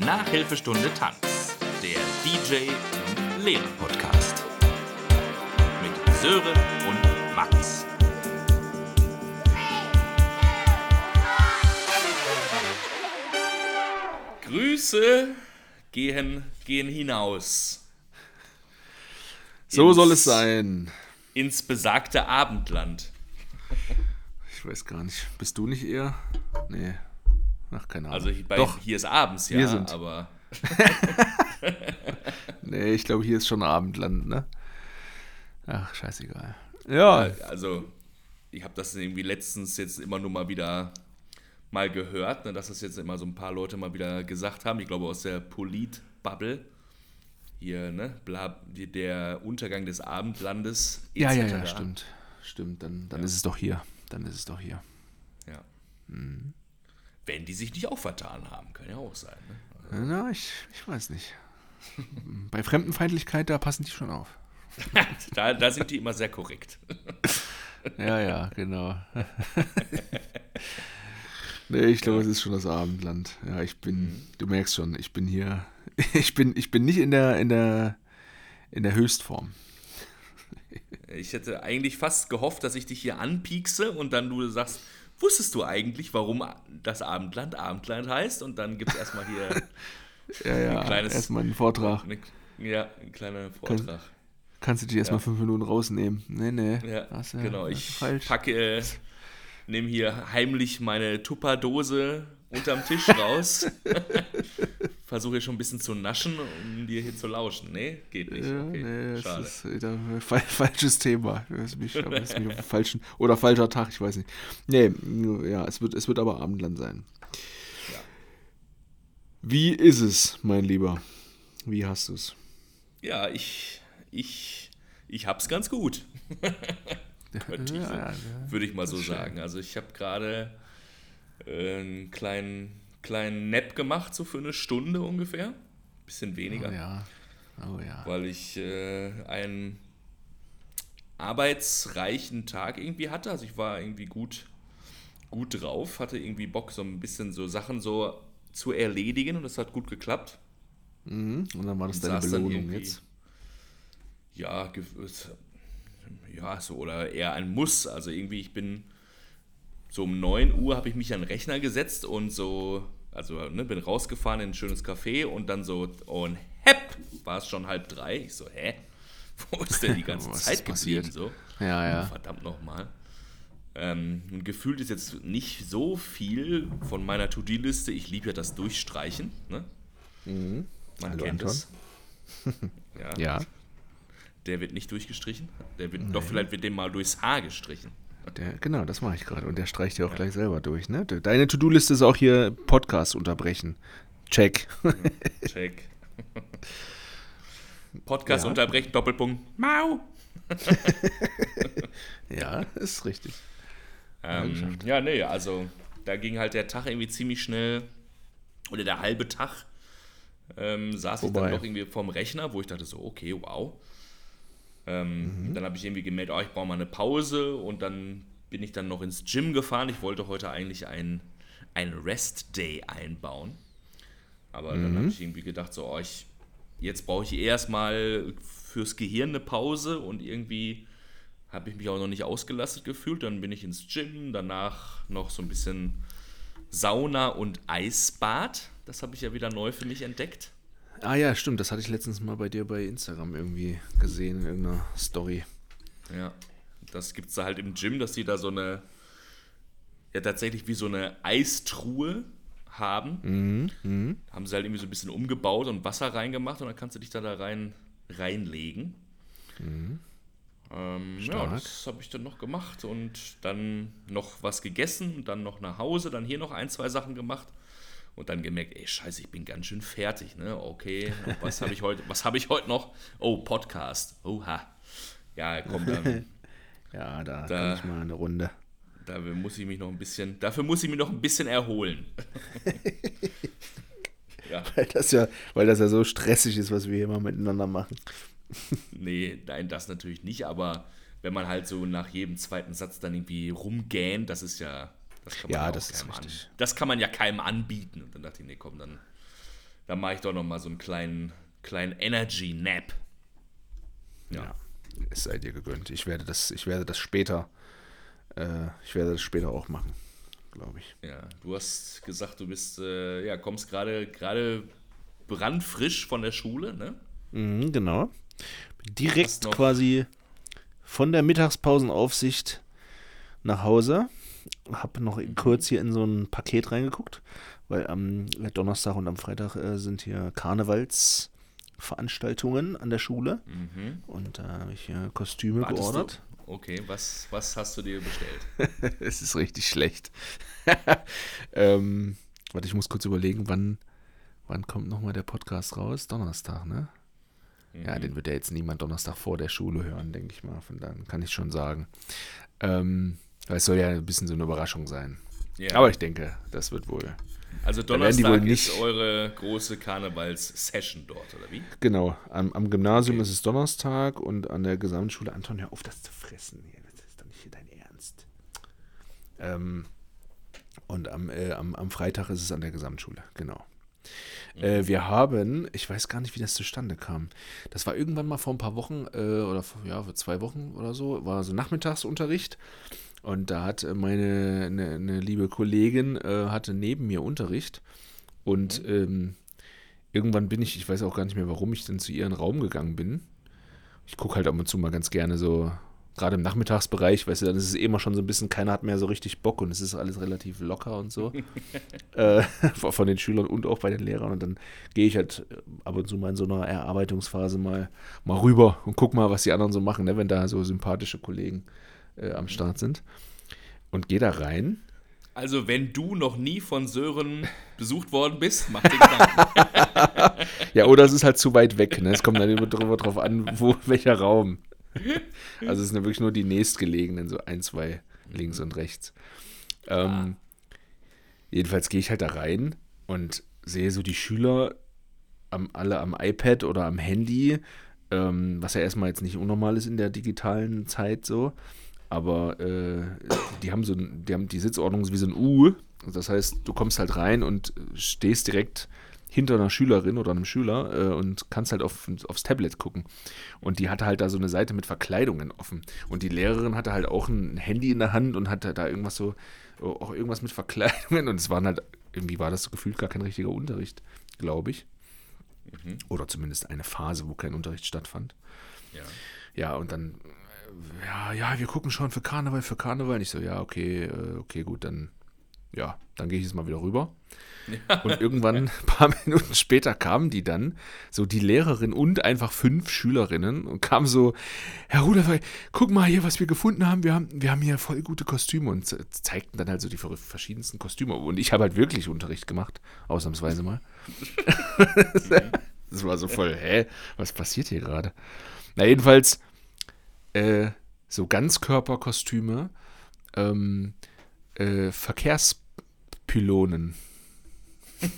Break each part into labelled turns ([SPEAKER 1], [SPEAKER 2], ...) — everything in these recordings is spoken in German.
[SPEAKER 1] Nachhilfestunde Tanz, der DJ und Lehrer Podcast. Mit Sören und Max. Grüße gehen, gehen hinaus.
[SPEAKER 2] So
[SPEAKER 1] Ins-
[SPEAKER 2] soll es sein.
[SPEAKER 1] Ins besagte Abendland.
[SPEAKER 2] Ich weiß gar nicht. Bist du nicht eher? Nee. Ach, keine Ahnung.
[SPEAKER 1] Also hier, bei,
[SPEAKER 2] Doch.
[SPEAKER 1] hier ist abends, ja,
[SPEAKER 2] Wir sind.
[SPEAKER 1] aber
[SPEAKER 2] Nee, ich glaube, hier ist schon Abendland, ne? Ach, scheißegal. Ja.
[SPEAKER 1] also ich habe das irgendwie letztens jetzt immer nur mal wieder mal gehört, ne, dass das jetzt immer so ein paar Leute mal wieder gesagt haben. Ich glaube aus der Polit-Bubble. Hier, ne, bla, die, der Untergang des Abendlandes.
[SPEAKER 2] Ja, ja,
[SPEAKER 1] etc..
[SPEAKER 2] ja, stimmt. Stimmt, dann, dann ist es doch hier. Dann ist es doch hier.
[SPEAKER 1] Ja.
[SPEAKER 2] Mhm.
[SPEAKER 1] Wenn die sich nicht auch vertan haben, kann ja auch sein. Ne?
[SPEAKER 2] Na, ich, ich weiß nicht. Bei Fremdenfeindlichkeit, da passen die schon auf.
[SPEAKER 1] da, da sind die immer sehr korrekt.
[SPEAKER 2] Ja, ja, genau. nee, ich glaube, es ist schon das Abendland. Ja, ich bin, du merkst schon, ich bin hier, ich bin, ich bin nicht in der, in der, in der Höchstform.
[SPEAKER 1] Ich hätte eigentlich fast gehofft, dass ich dich hier anpiekse und dann du sagst, wusstest du eigentlich, warum das Abendland Abendland heißt? Und dann gibt es erstmal hier
[SPEAKER 2] Ja, ja,
[SPEAKER 1] Ein kleines-
[SPEAKER 2] erstmal einen Vortrag.
[SPEAKER 1] eine, ja, ein kleiner Vortrag.
[SPEAKER 2] Kannst du dich erstmal
[SPEAKER 1] Ja.
[SPEAKER 2] fünf Minuten rausnehmen? Nee, nee.
[SPEAKER 1] Ja,
[SPEAKER 2] hast du-
[SPEAKER 1] genau. Ich
[SPEAKER 2] falsch.
[SPEAKER 1] packe, äh, nehme hier heimlich meine Tupperdose unterm Tisch raus. Versuche hier schon ein bisschen zu naschen, um dir hier zu lauschen. Nee, geht nicht.
[SPEAKER 2] Ja,
[SPEAKER 1] Okay,
[SPEAKER 2] nee, das
[SPEAKER 1] schade.
[SPEAKER 2] ist wieder ein fa falsches Thema. Das ist mich, das mich falschen, oder falscher Tag, ich weiß nicht. Nee, ja, es wird, es wird aber Abendland sein.
[SPEAKER 1] Ja.
[SPEAKER 2] Wie ist es, mein Lieber? Wie hast du es?
[SPEAKER 1] Ja, ich, ich, ich hab's ganz gut. Könnte ich,
[SPEAKER 2] Ja,
[SPEAKER 1] würde ich mal so
[SPEAKER 2] schön.
[SPEAKER 1] sagen. Also ich habe gerade äh, einen kleinen, kleinen Nap gemacht, so für eine Stunde ungefähr. Bisschen weniger.
[SPEAKER 2] Oh ja. Oh ja.
[SPEAKER 1] weil ich äh, einen arbeitsreichen Tag irgendwie hatte. Also ich war irgendwie gut, gut drauf, hatte irgendwie Bock, so ein bisschen so Sachen so zu erledigen und das hat gut geklappt.
[SPEAKER 2] Mhm. Und dann war das
[SPEAKER 1] Und
[SPEAKER 2] deine Belohnung jetzt.
[SPEAKER 1] Ja, ja, so oder eher ein Muss. Also irgendwie, ich bin so um 9 Uhr habe ich mich an den Rechner gesetzt und so, also ne, bin rausgefahren in ein schönes Café und dann so, und hepp, war es schon halb drei. Ich so, hä? Wo ist denn die ganze Zeit
[SPEAKER 2] passiert?
[SPEAKER 1] geblieben? So?
[SPEAKER 2] Ja, ja.
[SPEAKER 1] Verdammt nochmal. Ähm, und gefühlt ist jetzt nicht so viel von meiner To-Do-Liste. Ich liebe ja das Durchstreichen. Ne? Man
[SPEAKER 2] Mhm. Hallo,
[SPEAKER 1] kennt
[SPEAKER 2] Anton.
[SPEAKER 1] es. Ja,
[SPEAKER 2] Ja,
[SPEAKER 1] Der wird nicht durchgestrichen. Der wird, doch vielleicht wird dem mal durchs Haar gestrichen.
[SPEAKER 2] Der, genau, das mache ich gerade. Und der streicht ja auch gleich selber durch. Ne? Deine To-Do-Liste ist auch hier Podcast unterbrechen. Check.
[SPEAKER 1] Check. Podcast
[SPEAKER 2] Ja.
[SPEAKER 1] unterbrechen, Doppelpunkt. Mau.
[SPEAKER 2] ja, ist richtig.
[SPEAKER 1] Ähm, ja, nee, also da ging halt der Tag irgendwie ziemlich schnell, oder der halbe Tag ähm, saß ich
[SPEAKER 2] Vorbei.
[SPEAKER 1] dann noch irgendwie vorm Rechner, wo ich dachte so, okay, wow. Ähm, Dann habe ich irgendwie gemerkt, oh, ich brauche mal eine Pause und dann bin ich dann noch ins Gym gefahren. Ich wollte heute eigentlich ein, ein Rest-Day einbauen. Aber dann habe ich irgendwie gedacht, so, oh, ich, jetzt brauche ich erstmal fürs Gehirn eine Pause und irgendwie habe ich mich auch noch nicht ausgelastet gefühlt. Dann bin ich ins Gym, danach noch so ein bisschen Sauna und Eisbad. Das habe ich ja wieder neu für mich entdeckt.
[SPEAKER 2] Ah ja, stimmt. Das hatte ich letztens mal bei dir bei Instagram irgendwie gesehen in irgendeiner Story.
[SPEAKER 1] Ja, das gibt es da halt im Gym, dass die da so eine, ja tatsächlich wie so eine Eistruhe haben. Haben sie halt irgendwie so ein bisschen umgebaut und Wasser reingemacht und dann kannst du dich da, da rein reinlegen. Ähm, ja, das habe ich dann noch gemacht und dann noch was gegessen und dann noch nach Hause, dann hier noch ein, zwei Sachen gemacht und dann gemerkt, ey, scheiße, ich bin ganz schön fertig, ne? Okay, was habe ich heute, was habe ich heute noch? Oh, Podcast. Oha. Ja, komm, dann,
[SPEAKER 2] Ja, da,
[SPEAKER 1] Da-
[SPEAKER 2] kann ich mal eine Runde.
[SPEAKER 1] dafür muss ich mich noch ein bisschen, dafür muss ich mich noch ein bisschen erholen. ja,
[SPEAKER 2] Weil das, ja, weil das ja so stressig ist, was wir hier mal miteinander machen.
[SPEAKER 1] nee, nein, das natürlich nicht, aber wenn man halt so nach jedem zweiten Satz dann irgendwie rumgähnt, das ist ja, das kann man
[SPEAKER 2] Ja,
[SPEAKER 1] auch
[SPEAKER 2] das ist richtig.
[SPEAKER 1] An, das kann man ja keinem anbieten. Und dann dachte ich, nee, komm, dann, da mache ich doch noch mal so einen kleinen, kleinen Energy-Nap.
[SPEAKER 2] Ja. ja. Es sei dir gegönnt. Ich werde das, ich werde das später, äh, ich werde das später auch machen, glaube ich.
[SPEAKER 1] Ja, du hast gesagt, du bist, äh, ja, kommst gerade, gerade brandfrisch von der Schule, ne?
[SPEAKER 2] Mhm, genau. Direkt quasi von der Mittagspausenaufsicht nach Hause. Habe noch mhm. kurz hier in so ein Paket reingeguckt, weil am Donnerstag und am Freitag äh, sind hier Karnevalsveranstaltungen an der Schule. Mhm. Und da habe ich äh, Kostüme Wartest geordert.
[SPEAKER 1] Du? Okay, was, was hast du dir bestellt?
[SPEAKER 2] es ist richtig schlecht. ähm, warte, ich muss kurz überlegen, wann, wann kommt nochmal der Podcast raus? Donnerstag, ne? Mhm. Ja, den wird ja jetzt niemand Donnerstag vor der Schule hören, denke ich mal. Von dann kann ich schon sagen. Ähm, es soll ja ein bisschen so eine Überraschung sein. Yeah. Aber ich denke, das wird wohl.
[SPEAKER 1] Also Donnerstag ist eure große Karnevals-Session dort, oder wie?
[SPEAKER 2] Genau. Am, am Gymnasium okay. ist es Donnerstag und an der Gesamtschule, Anton, hör auf, das zu fressen. Das ist doch nicht dein Ernst. Ähm, und am, äh, am, am Freitag ist es an der Gesamtschule, genau. Äh, wir haben, ich weiß gar nicht, wie das zustande kam. Das war irgendwann mal vor ein paar Wochen äh, oder vor, ja, vor zwei Wochen oder so, war so Nachmittagsunterricht. Und da hat meine eine, eine liebe Kollegin äh, hatte neben mir Unterricht. Und mhm. ähm, irgendwann bin ich, ich weiß auch gar nicht mehr, warum ich denn zu ihrem Raum gegangen bin. Ich gucke halt ab und zu mal ganz gerne so gerade im Nachmittagsbereich, weißt du, dann ist es immer schon so ein bisschen, keiner hat mehr so richtig Bock und es ist alles relativ locker und so. äh, von den Schülern und auch bei den Lehrern. Und dann gehe ich halt ab und zu mal in so einer Erarbeitungsphase mal, mal rüber und guck mal, was die anderen so machen, ne, wenn da so sympathische Kollegen äh, am Start sind. Und gehe da rein.
[SPEAKER 1] Also, wenn du noch nie von Sören besucht worden bist, mach den Gedanken.
[SPEAKER 2] ja, oder es ist halt zu weit weg. Ne? Es kommt dann immer drauf an, wo, welcher Raum. also es sind ja wirklich nur die nächstgelegenen, so ein, zwei links mhm. und rechts. Ähm, ah. Jedenfalls gehe ich halt da rein und sehe so die Schüler am, alle am iPad oder am Handy, ähm, was ja erstmal jetzt nicht unnormal ist in der digitalen Zeit so. Aber äh, die haben so die haben die Sitzordnung wie so ein U. Das heißt, du kommst halt rein und stehst direkt hinter einer Schülerin oder einem Schüler äh, und kannst halt auf, aufs Tablet gucken. Und die hatte halt da so eine Seite mit Verkleidungen offen. Und die Lehrerin hatte halt auch ein Handy in der Hand und hatte da irgendwas so, auch irgendwas mit Verkleidungen. Und es waren halt, irgendwie war das so gefühlt gar kein richtiger Unterricht, glaube ich. Mhm. Oder zumindest eine Phase, wo kein Unterricht stattfand. Ja. Ja, und dann, ja, ja, wir gucken schon für Karneval, für Karneval. Und ich so, ja, okay, äh, okay, gut, dann, ja, dann gehe ich jetzt mal wieder rüber. Und irgendwann, ein paar Minuten später, kamen die dann, so die Lehrerin und einfach fünf Schülerinnen und kamen so, Herr Ruderfey, guck mal hier, was wir gefunden haben. Wir haben, wir haben hier voll gute Kostüme und zeigten dann halt so die verschiedensten Kostüme. Und ich habe halt wirklich Unterricht gemacht, ausnahmsweise mal. das war so voll, hä, was passiert hier gerade? Na, jedenfalls, äh, so Ganzkörperkostüme, ähm, äh, Verkehrspylonen.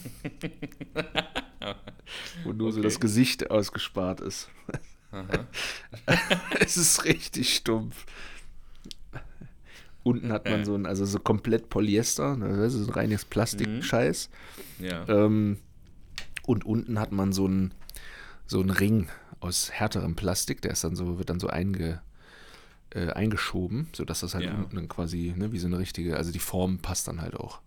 [SPEAKER 2] Wo nur okay. so das Gesicht ausgespart ist. es ist richtig stumpf. Unten hat man so ein, also so komplett Polyester, ne, das ist ein reines Plastikscheiß. Mhm. Ja. Ähm, und unten hat man so ein so einen Ring aus härterem Plastik, der ist dann so, wird dann so einge, äh, eingeschoben, sodass das halt ja. unten quasi, ne, wie so eine richtige, also die Form passt dann halt auch.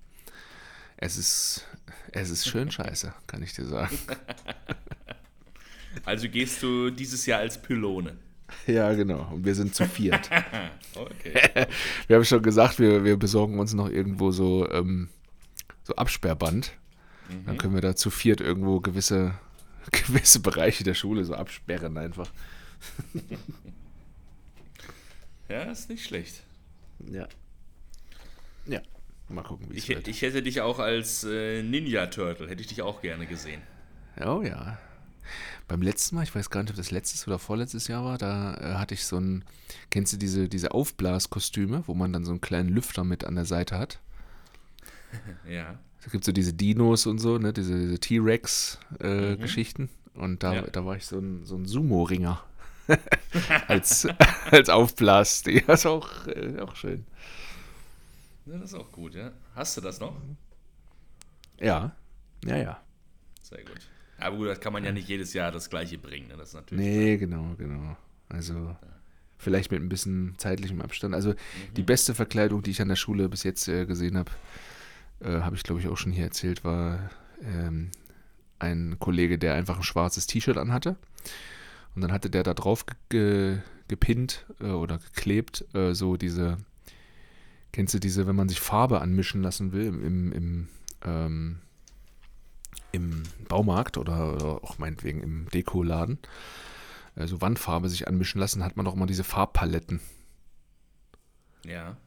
[SPEAKER 2] Es ist, es ist schön scheiße, kann ich dir sagen.
[SPEAKER 1] Also gehst du dieses Jahr als Pylone.
[SPEAKER 2] Ja, genau. Und wir sind zu viert. okay. wir haben schon gesagt, wir, wir besorgen uns noch irgendwo so, ähm, so Absperrband. Mhm. Dann können wir da zu viert irgendwo gewisse, gewisse Bereiche der Schule so absperren einfach.
[SPEAKER 1] ja, ist nicht schlecht.
[SPEAKER 2] Ja. Ja. Mal gucken, wie
[SPEAKER 1] es wird. Ich hätte dich auch als äh, Ninja Turtle, hätte ich dich auch gerne gesehen.
[SPEAKER 2] Oh ja. Beim letzten Mal, ich weiß gar nicht, ob das letztes oder vorletztes Jahr war, da äh, hatte ich so ein, kennst du diese, diese Aufblaskostüme, wo man dann so einen kleinen Lüfter mit an der Seite hat? ja. Da gibt es so diese Dinos und so, ne, diese, diese T-Rex-Geschichten. Äh, mhm. Und da, ja. da war ich so ein, so ein Sumo-Ringer. als, als Aufblas. Das ist auch, äh, auch schön.
[SPEAKER 1] Ja, das ist auch gut, ja. Hast du das noch?
[SPEAKER 2] Ja. Ja, ja.
[SPEAKER 1] Sehr gut. Aber gut, das kann man ja nicht jedes Jahr das gleiche bringen. Ne? Das ist natürlich
[SPEAKER 2] Nee, genau, genau. Also vielleicht mit ein bisschen zeitlichem Abstand. Also die beste Verkleidung, die ich an der Schule bis jetzt äh, gesehen habe, äh, habe ich glaube ich auch schon hier erzählt, war ähm, ein Kollege, der einfach ein schwarzes T-Shirt anhatte. Und dann hatte der da drauf ge ge gepinnt äh, oder geklebt, äh, so diese, kennst du diese, wenn man sich Farbe anmischen lassen will im, im, im, ähm, im Baumarkt oder, oder auch meinetwegen im Dekoladen, äh, so Wandfarbe sich anmischen lassen, hat man auch immer diese Farbpaletten.
[SPEAKER 1] Ja.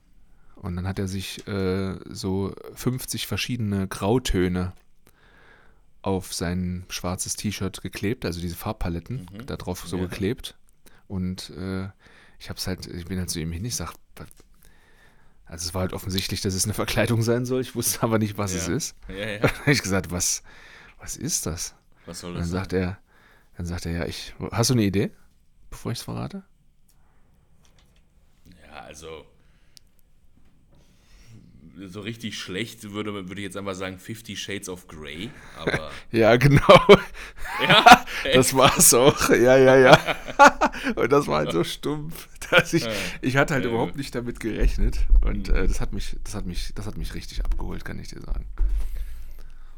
[SPEAKER 2] Und dann hat er sich äh, so 50 verschiedene Grautöne auf sein schwarzes T-Shirt geklebt, also diese Farbpaletten
[SPEAKER 1] Mhm.
[SPEAKER 2] da drauf so
[SPEAKER 1] Ja.
[SPEAKER 2] geklebt. Und äh, ich hab's halt, ich bin halt zu ihm hin, ich sag, was- also es war halt offensichtlich, dass es eine Verkleidung sein soll. Ich wusste aber nicht, was es
[SPEAKER 1] Ja.
[SPEAKER 2] ist.
[SPEAKER 1] Ja, ja.
[SPEAKER 2] Dann habe ich gesagt, was, was ist das?
[SPEAKER 1] Was soll das
[SPEAKER 2] dann
[SPEAKER 1] sein?
[SPEAKER 2] sagt er, dann sagt er, ja, ich, hast du eine Idee, bevor ich es verrate?
[SPEAKER 1] Ja, also. So richtig schlecht würde, würde ich jetzt einfach sagen 50 Shades of Grey, aber.
[SPEAKER 2] Ja, genau.
[SPEAKER 1] ja,
[SPEAKER 2] Das war's auch. Ja, ja, ja. Und das war halt so stumpf, dass ich, ich hatte halt überhaupt nicht damit gerechnet. Und äh, das hat mich, das hat mich, das hat mich richtig abgeholt, kann ich dir sagen.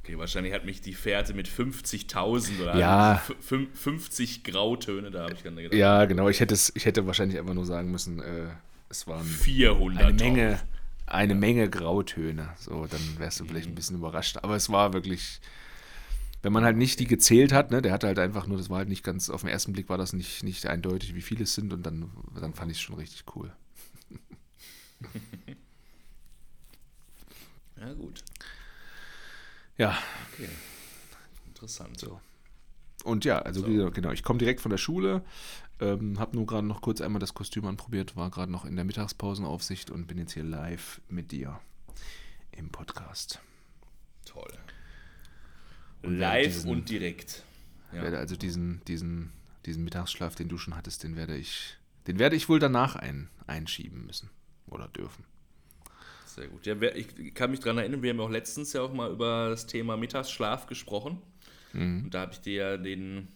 [SPEAKER 1] Okay, wahrscheinlich hat mich die Fährte mit 50.000 oder
[SPEAKER 2] Ja.
[SPEAKER 1] f- fün- 50 Grautöne, da habe ich dann gedacht,
[SPEAKER 2] Ja, genau. Ich hätte es, ich hätte wahrscheinlich einfach nur sagen müssen, äh, es waren
[SPEAKER 1] 400.
[SPEAKER 2] eine Menge, eine Menge Grautöne. So, dann wärst du vielleicht ein bisschen überrascht. Aber es war wirklich, wenn man halt nicht die gezählt hat, ne, der hatte halt einfach nur, das war halt nicht ganz, auf den ersten Blick war das nicht, nicht eindeutig, wie viele es sind und dann, dann fand ich es schon richtig cool.
[SPEAKER 1] Ja, gut.
[SPEAKER 2] Ja,
[SPEAKER 1] Okay. Interessant.
[SPEAKER 2] So. Und ja, also
[SPEAKER 1] So.
[SPEAKER 2] genau, ich komme direkt von der Schule, ähm, habe nur gerade noch kurz einmal das Kostüm anprobiert, war gerade noch in der Mittagspausenaufsicht und bin jetzt hier live mit dir im Podcast.
[SPEAKER 1] Toll.
[SPEAKER 2] Und
[SPEAKER 1] Live
[SPEAKER 2] diesen-
[SPEAKER 1] und direkt. Ja.
[SPEAKER 2] Werde also diesen, diesen, diesen Mittagsschlaf, den du schon hattest, den werde ich, den werde ich wohl danach ein, einschieben müssen oder dürfen.
[SPEAKER 1] Sehr gut. Ja, ich kann mich daran erinnern, wir haben ja auch letztens ja auch mal über das Thema Mittagsschlaf gesprochen.
[SPEAKER 2] Mhm.
[SPEAKER 1] Und da habe ich dir ja den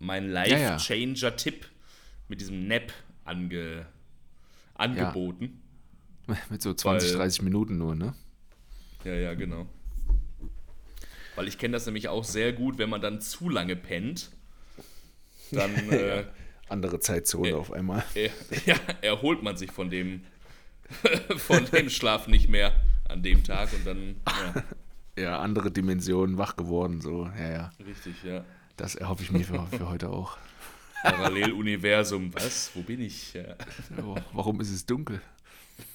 [SPEAKER 2] Ja, ja.
[SPEAKER 1] Life-Changer-Tipp mit diesem Nap ange, angeboten.
[SPEAKER 2] Mit so 20,
[SPEAKER 1] Weil-
[SPEAKER 2] 30 Minuten nur, ne?
[SPEAKER 1] Ja, ja, genau. Weil ich kenne das nämlich auch sehr gut, wenn man dann zu lange pennt, dann äh,
[SPEAKER 2] Andere Zeitzone
[SPEAKER 1] Ja.
[SPEAKER 2] auf einmal.
[SPEAKER 1] er, ja, erholt man sich von dem, von dem Schlaf nicht mehr an dem Tag und dann, ja,
[SPEAKER 2] Ja, andere Dimensionen wach geworden, so, ja, ja.
[SPEAKER 1] richtig, ja.
[SPEAKER 2] Das erhoffe ich mir für, für heute auch.
[SPEAKER 1] Paralleluniversum, was? Wo bin ich? Ja.
[SPEAKER 2] Oh, warum ist es dunkel?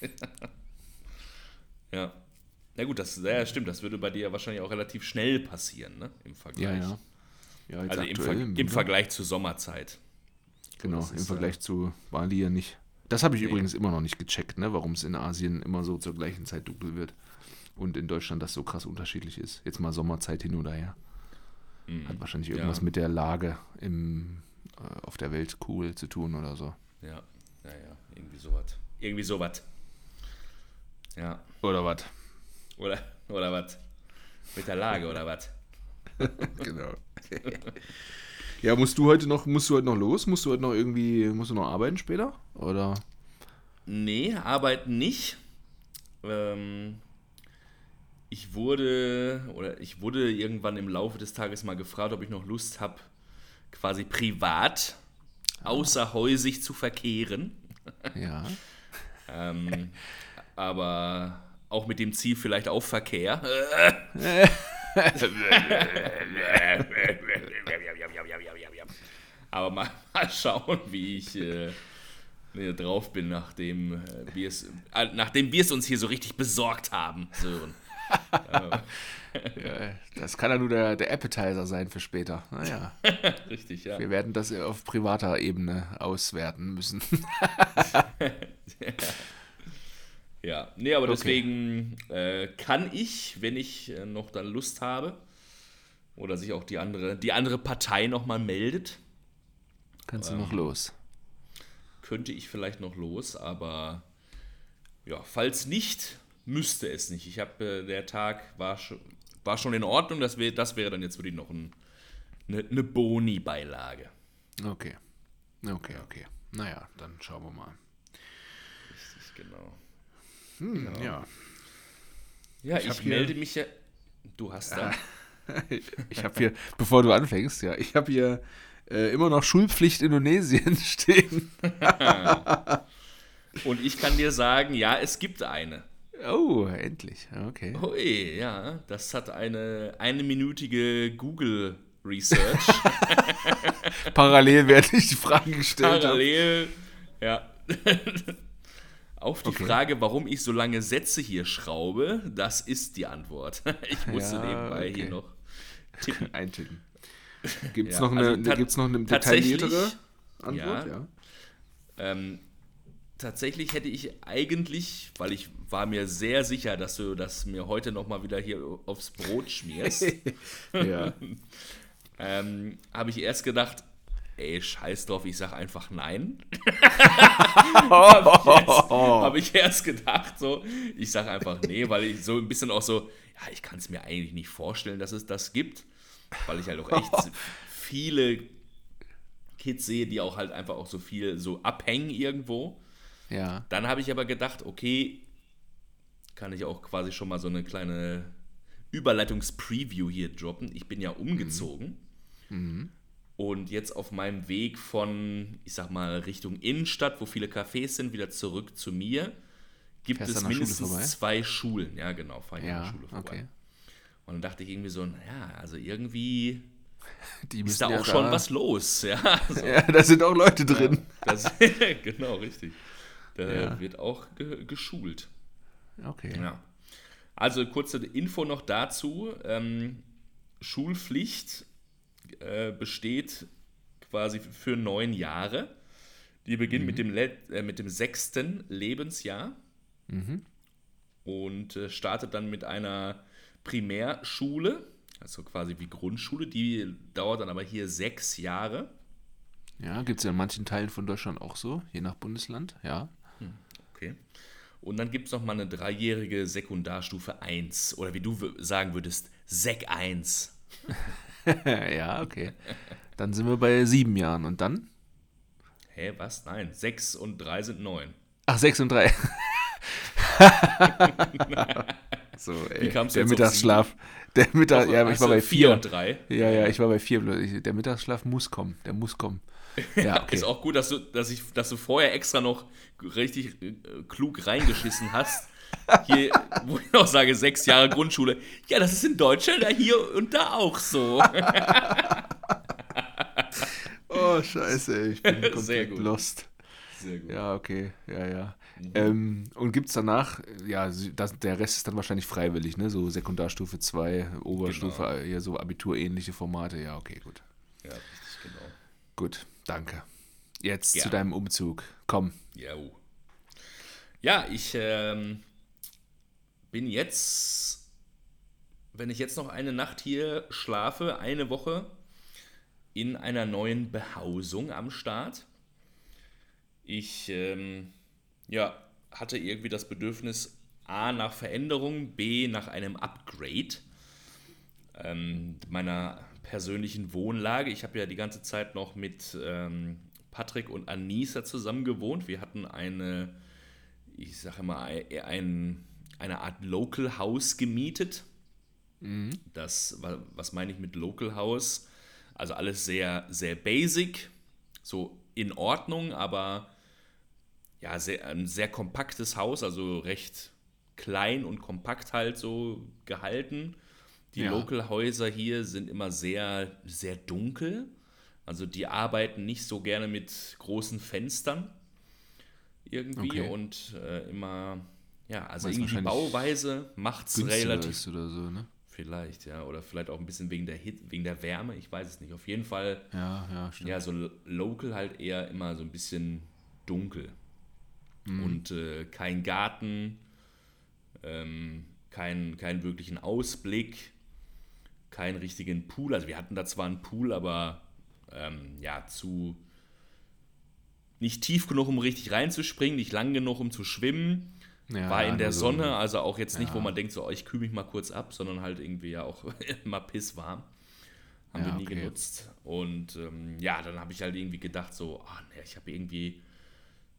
[SPEAKER 1] ja. Na gut, das ja, stimmt, das würde bei dir wahrscheinlich auch relativ schnell passieren, ne? Im Vergleich.
[SPEAKER 2] Ja, ja.
[SPEAKER 1] Also im, Ver im
[SPEAKER 2] Winter.
[SPEAKER 1] Vergleich zur Sommerzeit.
[SPEAKER 2] Genau, im
[SPEAKER 1] ist,
[SPEAKER 2] Vergleich zu Bali ja nicht. Das habe ich
[SPEAKER 1] Nee.
[SPEAKER 2] übrigens immer noch nicht gecheckt, ne, warum es in Asien immer so zur gleichen Zeit dunkel wird. Und in Deutschland das so krass unterschiedlich ist. Jetzt mal Sommerzeit hin oder her.
[SPEAKER 1] Hm.
[SPEAKER 2] Hat wahrscheinlich irgendwas
[SPEAKER 1] Ja.
[SPEAKER 2] mit der Lage im, äh, auf der Weltkugel zu tun oder so.
[SPEAKER 1] Ja, ja, ja, irgendwie sowas. Irgendwie sowas. Ja.
[SPEAKER 2] Oder was?
[SPEAKER 1] Oder, oder was? Mit der Lage oder was?
[SPEAKER 2] genau. ja, musst du heute noch, musst du heute noch los? Musst du heute noch irgendwie, musst du noch arbeiten später? Oder?
[SPEAKER 1] Nee, arbeiten nicht. Ähm, ich wurde, oder ich wurde irgendwann im Laufe des Tages mal gefragt, ob ich noch Lust habe, quasi privat außerhäusig zu verkehren.
[SPEAKER 2] Ja.
[SPEAKER 1] Ähm, aber auch mit dem Ziel vielleicht auf Verkehr. aber mal, mal schauen, wie ich äh, nee, drauf bin, nachdem, äh, wir es, äh, nachdem wir es uns hier so richtig besorgt haben, Sören.
[SPEAKER 2] ja. Das kann ja nur der, der Appetizer sein für später. Naja.
[SPEAKER 1] Richtig, ja.
[SPEAKER 2] Wir werden das auf privater Ebene auswerten müssen.
[SPEAKER 1] Ja, nee, aber
[SPEAKER 2] Okay.
[SPEAKER 1] deswegen äh, kann ich, wenn ich äh, noch dann Lust habe, oder sich auch die andere, die andere Partei nochmal meldet,
[SPEAKER 2] Kannst du
[SPEAKER 1] Ähm.
[SPEAKER 2] noch los?
[SPEAKER 1] könnte ich vielleicht noch los, aber ja, falls nicht, müsste es nicht. Ich habe, äh, der Tag war schon, war schon in Ordnung. Das, wär, das wäre dann jetzt wirklich noch ein, eine, eine Boni-Beilage.
[SPEAKER 2] Okay. Okay, okay. Naja, dann schauen wir mal.
[SPEAKER 1] Richtig, genau.
[SPEAKER 2] Hm, genau. Ja.
[SPEAKER 1] Ja, ich, ich melde mich ja. Du hast da.
[SPEAKER 2] ich habe hier, bevor du anfängst, ja, ich habe hier äh, immer noch Schulpflicht Indonesien stehen.
[SPEAKER 1] Und ich kann dir sagen, ja, es gibt eine.
[SPEAKER 2] Oh, endlich. Okay.
[SPEAKER 1] Eh, ja. Das hat eine einminütige Google Research.
[SPEAKER 2] Parallel werde ich die Fragen gestellt.
[SPEAKER 1] Parallel, hab. ja. Auf die okay. Frage, warum ich so lange Sätze hier schraube, das ist die Antwort. Ich musste ja, nebenbei okay. hier noch
[SPEAKER 2] tippen. eintippen. Gibt es ja, noch, eine, also gibt's noch eine detailliertere
[SPEAKER 1] Antwort? Ja. ja. Ähm, tatsächlich hätte ich eigentlich, weil ich war mir sehr sicher, dass du das mir heute noch mal wieder hier aufs Brot schmierst, ja. ähm, habe ich erst gedacht, ey, scheiß drauf, ich sag einfach nein. habe ich, hab ich, erst gedacht, so, ich sag einfach nee, weil ich so ein bisschen auch so, ja, ich kann es mir eigentlich nicht vorstellen, dass es das gibt, weil ich halt auch echt viele Kids sehe, die auch halt einfach auch so viel so abhängen irgendwo.
[SPEAKER 2] Ja.
[SPEAKER 1] Dann habe ich aber gedacht, okay, kann ich auch quasi schon mal so eine kleine Überleitungs-Preview hier droppen. Ich bin ja umgezogen. Mhm. Mhm. Und jetzt auf meinem Weg von, ich sag mal, Richtung Innenstadt, wo viele Cafés sind, wieder zurück zu mir, gibt Fährst es mindestens zwei Schulen. Ja, genau, fahre ich ja, an der Schule vorbei. Okay. Und dann dachte ich irgendwie so, naja, also irgendwie ist da auch ja schon da. was los. Ja,
[SPEAKER 2] also, ja, da sind auch Leute drin.
[SPEAKER 1] Ja, das, genau, richtig. Da ja. wird auch ge geschult.
[SPEAKER 2] Okay.
[SPEAKER 1] Ja. Also kurze Info noch dazu. Ähm, Schulpflicht äh, besteht quasi für neun Jahre. Die beginnt mhm. mit, dem äh, mit dem sechsten Lebensjahr mhm. und äh, startet dann mit einer Primärschule, also quasi wie Grundschule. Die dauert dann aber hier sechs Jahre.
[SPEAKER 2] Ja, gibt es ja in manchen Teilen von Deutschland auch so, je nach Bundesland, ja.
[SPEAKER 1] Okay. Und dann gibt es noch mal eine dreijährige Sekundarstufe 1 oder wie du sagen würdest, Sek 1.
[SPEAKER 2] ja, okay. Dann sind wir bei sieben Jahren und dann?
[SPEAKER 1] Hä, was? Nein, sechs und drei sind neun.
[SPEAKER 2] Ach, sechs und drei. so, ey, Wie kam's der Mittagsschlaf. Der Mittag, Doch, ja, ich war bei vier. vier
[SPEAKER 1] und drei.
[SPEAKER 2] Ja, ja, ich war bei vier. Der Mittagsschlaf muss kommen. Der muss kommen.
[SPEAKER 1] Ja, okay. Ist auch gut, dass du, dass, ich, dass du vorher extra noch richtig äh, klug reingeschissen hast. Hier, wo ich auch sage, sechs Jahre Grundschule. Ja, das ist in Deutschland ja hier und da auch so.
[SPEAKER 2] oh, scheiße, ey. ich bin komplett
[SPEAKER 1] Sehr gut.
[SPEAKER 2] lost. Sehr gut. Ja, okay, ja, ja. Mhm. Ähm, und gibt es danach, ja, das, der Rest ist dann wahrscheinlich freiwillig, ne? So Sekundarstufe 2, Oberstufe, genau. hier so Abiturähnliche Formate. Ja, okay, gut.
[SPEAKER 1] Ja, richtig, genau.
[SPEAKER 2] Gut, danke. Jetzt ja. zu deinem Umzug. Komm.
[SPEAKER 1] Ja, ja ich ähm, bin jetzt, wenn ich jetzt noch eine Nacht hier schlafe, eine Woche in einer neuen Behausung am Start. Ich ähm, ja, hatte irgendwie das Bedürfnis A nach Veränderung, B nach einem Upgrade ähm, meiner persönlichen Wohnlage. Ich habe ja die ganze Zeit noch mit ähm, Patrick und Anissa zusammen gewohnt. Wir hatten eine, ich sage mal, ein, eine Art Local House gemietet. Mhm. Das, was meine ich mit Local House? Also alles sehr, sehr basic, so in Ordnung, aber ja, sehr, ein sehr kompaktes Haus, also recht klein und kompakt halt so gehalten. Die ja. Local-Häuser hier sind immer sehr, sehr dunkel. Also die arbeiten nicht so gerne mit großen Fenstern irgendwie okay. und äh, immer, ja, also Weiß irgendwie die Bauweise macht es relativ.
[SPEAKER 2] oder so, ne?
[SPEAKER 1] Vielleicht, ja. Oder vielleicht auch ein bisschen wegen der Hit, wegen der Wärme, ich weiß es nicht. Auf jeden Fall,
[SPEAKER 2] ja, ja, stimmt.
[SPEAKER 1] ja so local halt eher immer so ein bisschen dunkel. Mhm. Und äh, kein Garten, ähm, kein, keinen wirklichen Ausblick, keinen richtigen Pool. Also wir hatten da zwar einen Pool, aber ähm, ja, zu nicht tief genug, um richtig reinzuspringen, nicht lang genug, um zu schwimmen.
[SPEAKER 2] Ja,
[SPEAKER 1] war in der
[SPEAKER 2] also-
[SPEAKER 1] Sonne, also auch jetzt nicht, wo
[SPEAKER 2] Ja.
[SPEAKER 1] man denkt, so, oh, ich kühle mich mal kurz ab, sondern halt irgendwie ja auch immer pisswarm. Haben
[SPEAKER 2] Ja,
[SPEAKER 1] wir nie
[SPEAKER 2] okay.
[SPEAKER 1] genutzt. Und ähm, ja, dann habe ich halt irgendwie gedacht, so, ah, ne, ich habe irgendwie,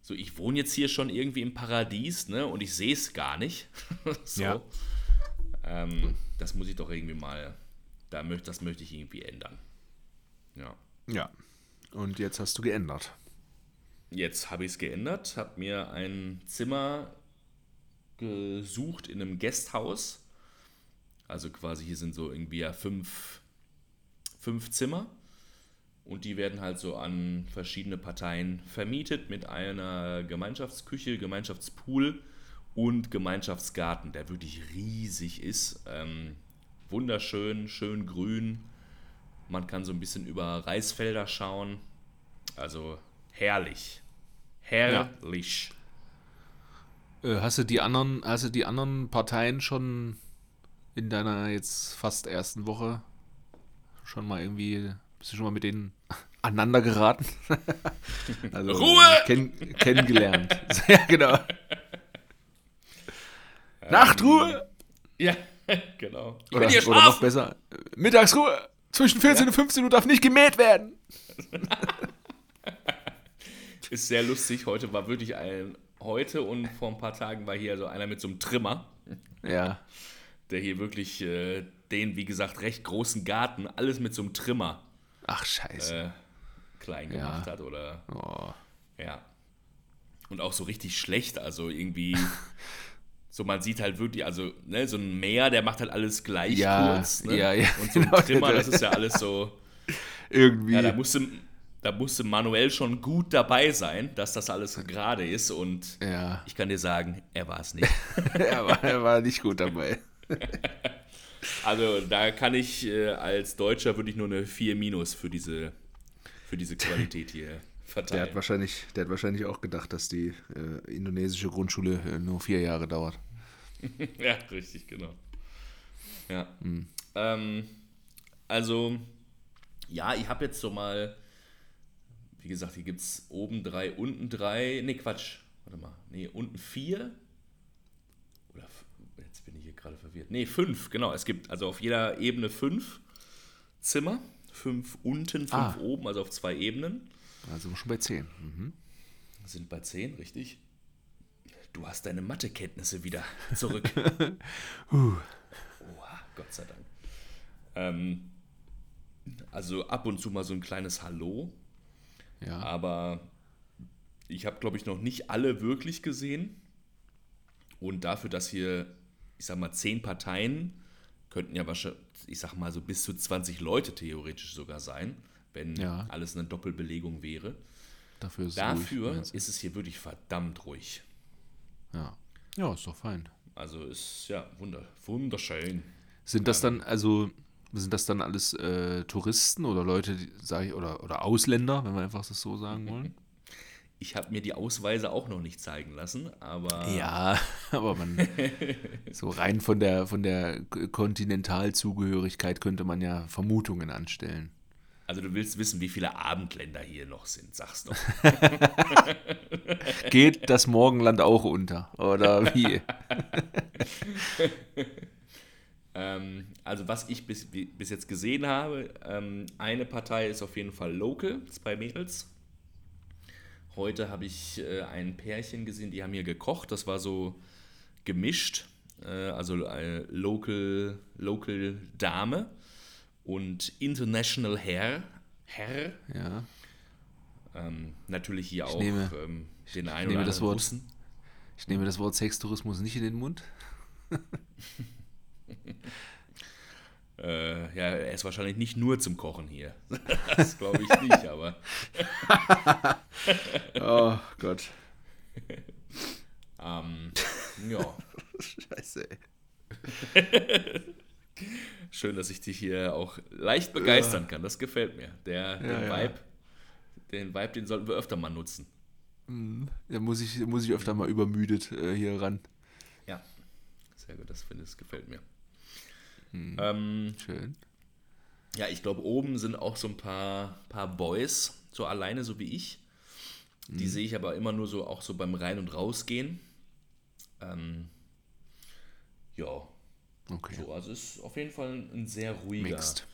[SPEAKER 1] so, ich wohne jetzt hier schon irgendwie im Paradies, ne, und ich sehe es gar nicht. so.
[SPEAKER 2] Ja.
[SPEAKER 1] Ähm, das muss ich doch irgendwie mal, da möcht, das möchte ich irgendwie ändern. Ja.
[SPEAKER 2] Ja. Und jetzt hast du geändert.
[SPEAKER 1] Jetzt habe ich es geändert, habe mir ein Zimmer gesucht in einem Gasthaus. Also quasi hier sind so irgendwie ja fünf, fünf Zimmer. Und die werden halt so an verschiedene Parteien vermietet mit einer Gemeinschaftsküche, Gemeinschaftspool und Gemeinschaftsgarten, der wirklich riesig ist. Ähm, wunderschön, schön grün. Man kann so ein bisschen über Reisfelder schauen. Also herrlich. Herrlich.
[SPEAKER 2] Äh, hast du die anderen, hast du die anderen Parteien schon in deiner jetzt fast ersten Woche schon mal irgendwie, bist du schon mal mit denen aneinander geraten? also,
[SPEAKER 1] Ruhe!
[SPEAKER 2] Kenn, kennengelernt. ja, genau. Nachtruhe!
[SPEAKER 1] Ja, genau. Ich
[SPEAKER 2] Oder, oder noch besser, Mittagsruhe! Zwischen 14 und 15 Uhr darf nicht gemäht werden!
[SPEAKER 1] Ist sehr lustig. Heute war wirklich ein. Heute und vor ein paar Tagen war hier so einer mit so einem Trimmer,
[SPEAKER 2] Ja.
[SPEAKER 1] der hier wirklich äh, den, wie gesagt, recht großen Garten, alles mit so einem Trimmer
[SPEAKER 2] Ach, scheiße.
[SPEAKER 1] äh, klein
[SPEAKER 2] Ja.
[SPEAKER 1] gemacht hat. Oder
[SPEAKER 2] Oh.
[SPEAKER 1] ja. Und auch so richtig schlecht. Also irgendwie. So, man sieht halt wirklich, also, ne, so ein Meer, der macht halt alles gleich
[SPEAKER 2] Ja,
[SPEAKER 1] kurz. Ne?
[SPEAKER 2] ja, ja,
[SPEAKER 1] Und so ein
[SPEAKER 2] genau.
[SPEAKER 1] Trimmer, das ist ja alles so.
[SPEAKER 2] Irgendwie.
[SPEAKER 1] Ja, da musste, da musste manuell schon gut dabei sein, dass das alles gerade ist. Und
[SPEAKER 2] ja.
[SPEAKER 1] ich kann dir sagen, er war es nicht.
[SPEAKER 2] er, war, er war nicht gut dabei.
[SPEAKER 1] Also da kann ich äh, als Deutscher wirklich nur eine 4 Minus für diese, für diese Qualität hier
[SPEAKER 2] Der
[SPEAKER 1] verteilen.
[SPEAKER 2] hat, wahrscheinlich, der hat wahrscheinlich auch gedacht, dass die äh, indonesische Grundschule äh, nur vier Jahre dauert.
[SPEAKER 1] ja, richtig, genau. Ja.
[SPEAKER 2] Hm.
[SPEAKER 1] Ähm, also, ja, ich habe jetzt so mal, wie gesagt, hier gibt es oben drei, unten drei. Nee, Quatsch. Warte mal. Nee, unten vier. Oder jetzt bin ich hier gerade verwirrt. Nee, fünf, genau. Es gibt also auf jeder Ebene fünf Zimmer. Fünf unten, fünf
[SPEAKER 2] Ah.
[SPEAKER 1] oben, also auf zwei Ebenen.
[SPEAKER 2] Also schon bei zehn. Mhm.
[SPEAKER 1] Sind bei zehn, richtig? Du hast deine Mathekenntnisse wieder zurück. Oha, Gott sei Dank. Ähm, also ab und zu mal so ein kleines Hallo,
[SPEAKER 2] Ja.
[SPEAKER 1] aber ich habe, glaube ich, noch nicht alle wirklich gesehen. Und dafür, dass hier, ich sag mal, zehn Parteien könnten ja wahrscheinlich, ich sag mal, so bis zu 20 Leute theoretisch sogar sein, wenn
[SPEAKER 2] Ja.
[SPEAKER 1] alles eine Doppelbelegung wäre.
[SPEAKER 2] Dafür ist es
[SPEAKER 1] Dafür
[SPEAKER 2] du?
[SPEAKER 1] ist es hier wirklich verdammt ruhig.
[SPEAKER 2] Ja. ja, ist doch fein.
[SPEAKER 1] Also ist ja wunder, wunderschön.
[SPEAKER 2] Sind das dann, also, sind das dann alles äh, Touristen oder Leute, die, sag ich, oder, oder Ausländer, wenn wir einfach das so sagen wollen?
[SPEAKER 1] Ich habe mir die Ausweise auch noch nicht zeigen lassen, aber
[SPEAKER 2] Ja, aber man, so rein von der, von der Kontinentalzugehörigkeit könnte man ja Vermutungen anstellen.
[SPEAKER 1] Also du willst wissen, wie viele Abendländer hier noch sind, sag's doch.
[SPEAKER 2] Geht das Morgenland auch unter? Oder wie?
[SPEAKER 1] ähm, also was ich bis, bis jetzt gesehen habe, ähm, eine Partei ist auf jeden Fall local, zwei Mädels. Heute habe ich äh, ein Pärchen gesehen, die haben hier gekocht, das war so gemischt, äh, also äh, local, local Dame und International Herr, Herr
[SPEAKER 2] Ja.
[SPEAKER 1] Ähm, natürlich hier auch
[SPEAKER 2] nehme-
[SPEAKER 1] ähm, den einen oder anderen
[SPEAKER 2] Wort.
[SPEAKER 1] Russen.
[SPEAKER 2] Ich nehme das Wort Sextourismus nicht in den Mund.
[SPEAKER 1] Äh, ja, er ist wahrscheinlich nicht nur zum Kochen hier. Das glaube ich nicht, aber
[SPEAKER 2] Oh Gott.
[SPEAKER 1] ähm, ja,
[SPEAKER 2] Scheiße, ey.
[SPEAKER 1] Schön, dass ich dich hier auch leicht begeistern kann. Das gefällt mir. Der, den,
[SPEAKER 2] ja.
[SPEAKER 1] Vibe, den Vibe, den sollten wir öfter mal nutzen.
[SPEAKER 2] Da muss ich, muss ich öfter mal übermüdet äh, hier ran.
[SPEAKER 1] Ja, sehr gut, das finde ich, das gefällt mir.
[SPEAKER 2] Hm.
[SPEAKER 1] Ähm,
[SPEAKER 2] Schön.
[SPEAKER 1] ja, ich glaube, oben sind auch so ein paar, paar Boys, so alleine, so wie ich. Die sehe ich aber immer nur so auch so beim Rein- und Rausgehen. Ähm, ja.
[SPEAKER 2] Okay.
[SPEAKER 1] So, also ist auf jeden Fall ein sehr ruhiger,
[SPEAKER 2] Mixed.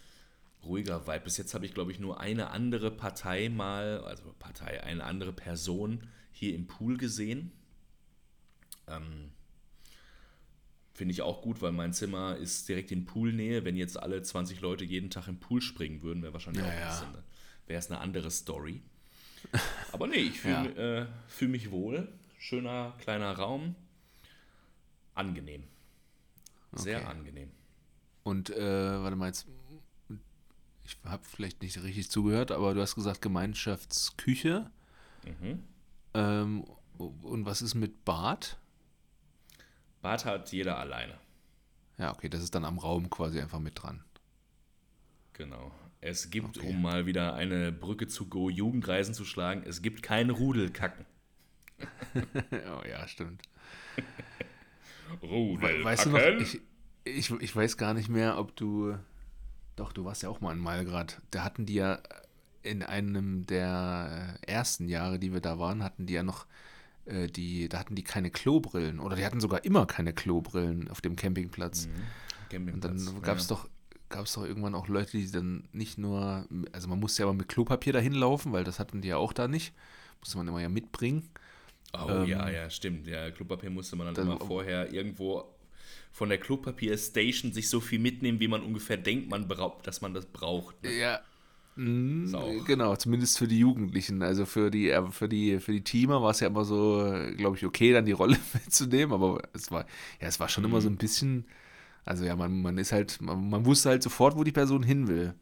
[SPEAKER 1] ruhiger Vibe. Bis jetzt habe ich, glaube ich, nur eine andere Partei mal, also Partei, eine andere Person hier im Pool gesehen. Ähm, Finde ich auch gut, weil mein Zimmer ist direkt in Poolnähe. Wenn jetzt alle 20 Leute jeden Tag im Pool springen würden, wäre wahrscheinlich
[SPEAKER 2] Ja,
[SPEAKER 1] auch
[SPEAKER 2] ja.
[SPEAKER 1] wäre es eine andere Story. Aber nee, ich fühle
[SPEAKER 2] Ja.
[SPEAKER 1] äh, fühl mich wohl. Schöner kleiner Raum. Angenehm. Sehr
[SPEAKER 2] Okay.
[SPEAKER 1] angenehm.
[SPEAKER 2] Und, äh, warte mal jetzt. Ich habe vielleicht nicht richtig zugehört, aber du hast gesagt Gemeinschaftsküche.
[SPEAKER 1] Mhm.
[SPEAKER 2] Ähm, und was ist mit Bad?
[SPEAKER 1] Bad hat jeder alleine.
[SPEAKER 2] Ja, okay, das ist dann am Raum quasi einfach mit dran.
[SPEAKER 1] Genau. Es gibt,
[SPEAKER 2] Okay.
[SPEAKER 1] um mal wieder eine Brücke zu Go Jugendreisen zu schlagen, es gibt kein Rudelkacken.
[SPEAKER 2] oh ja, stimmt.
[SPEAKER 1] Rudelkacken?
[SPEAKER 2] weißt du noch, ich, ich, ich weiß gar nicht mehr, ob du. Doch, du warst ja auch mal in Malgrad. Da hatten die ja in einem der ersten Jahre, die wir da waren, hatten die ja noch äh, die, da hatten die keine Klobrillen. Oder die hatten sogar immer keine Klobrillen auf dem Campingplatz. Und
[SPEAKER 1] Campingplatz,
[SPEAKER 2] dann gab es
[SPEAKER 1] ja.
[SPEAKER 2] doch, gab es doch irgendwann auch Leute, die dann nicht nur, also man musste ja aber mit Klopapier dahin laufen, weil das hatten die ja auch da nicht. Musste man immer ja mitbringen.
[SPEAKER 1] Oh
[SPEAKER 2] ähm,
[SPEAKER 1] ja, ja, stimmt. Ja, Klopapier musste man dann
[SPEAKER 2] dann-
[SPEAKER 1] immer vorher irgendwo von der Klopapier-Station sich so viel mitnehmen, wie man ungefähr denkt, man braucht, dass man das braucht. ne?
[SPEAKER 2] Ja. Mm, Genau, zumindest für die Jugendlichen. Also für die, äh, für die, für die Teamer war es ja immer so, glaube ich, okay, dann die Rolle mitzunehmen, aber es war, ja, es war schon immer
[SPEAKER 1] Mhm.
[SPEAKER 2] so ein bisschen, also ja, man, man ist halt, man, man wusste halt sofort, wo die Person hin will.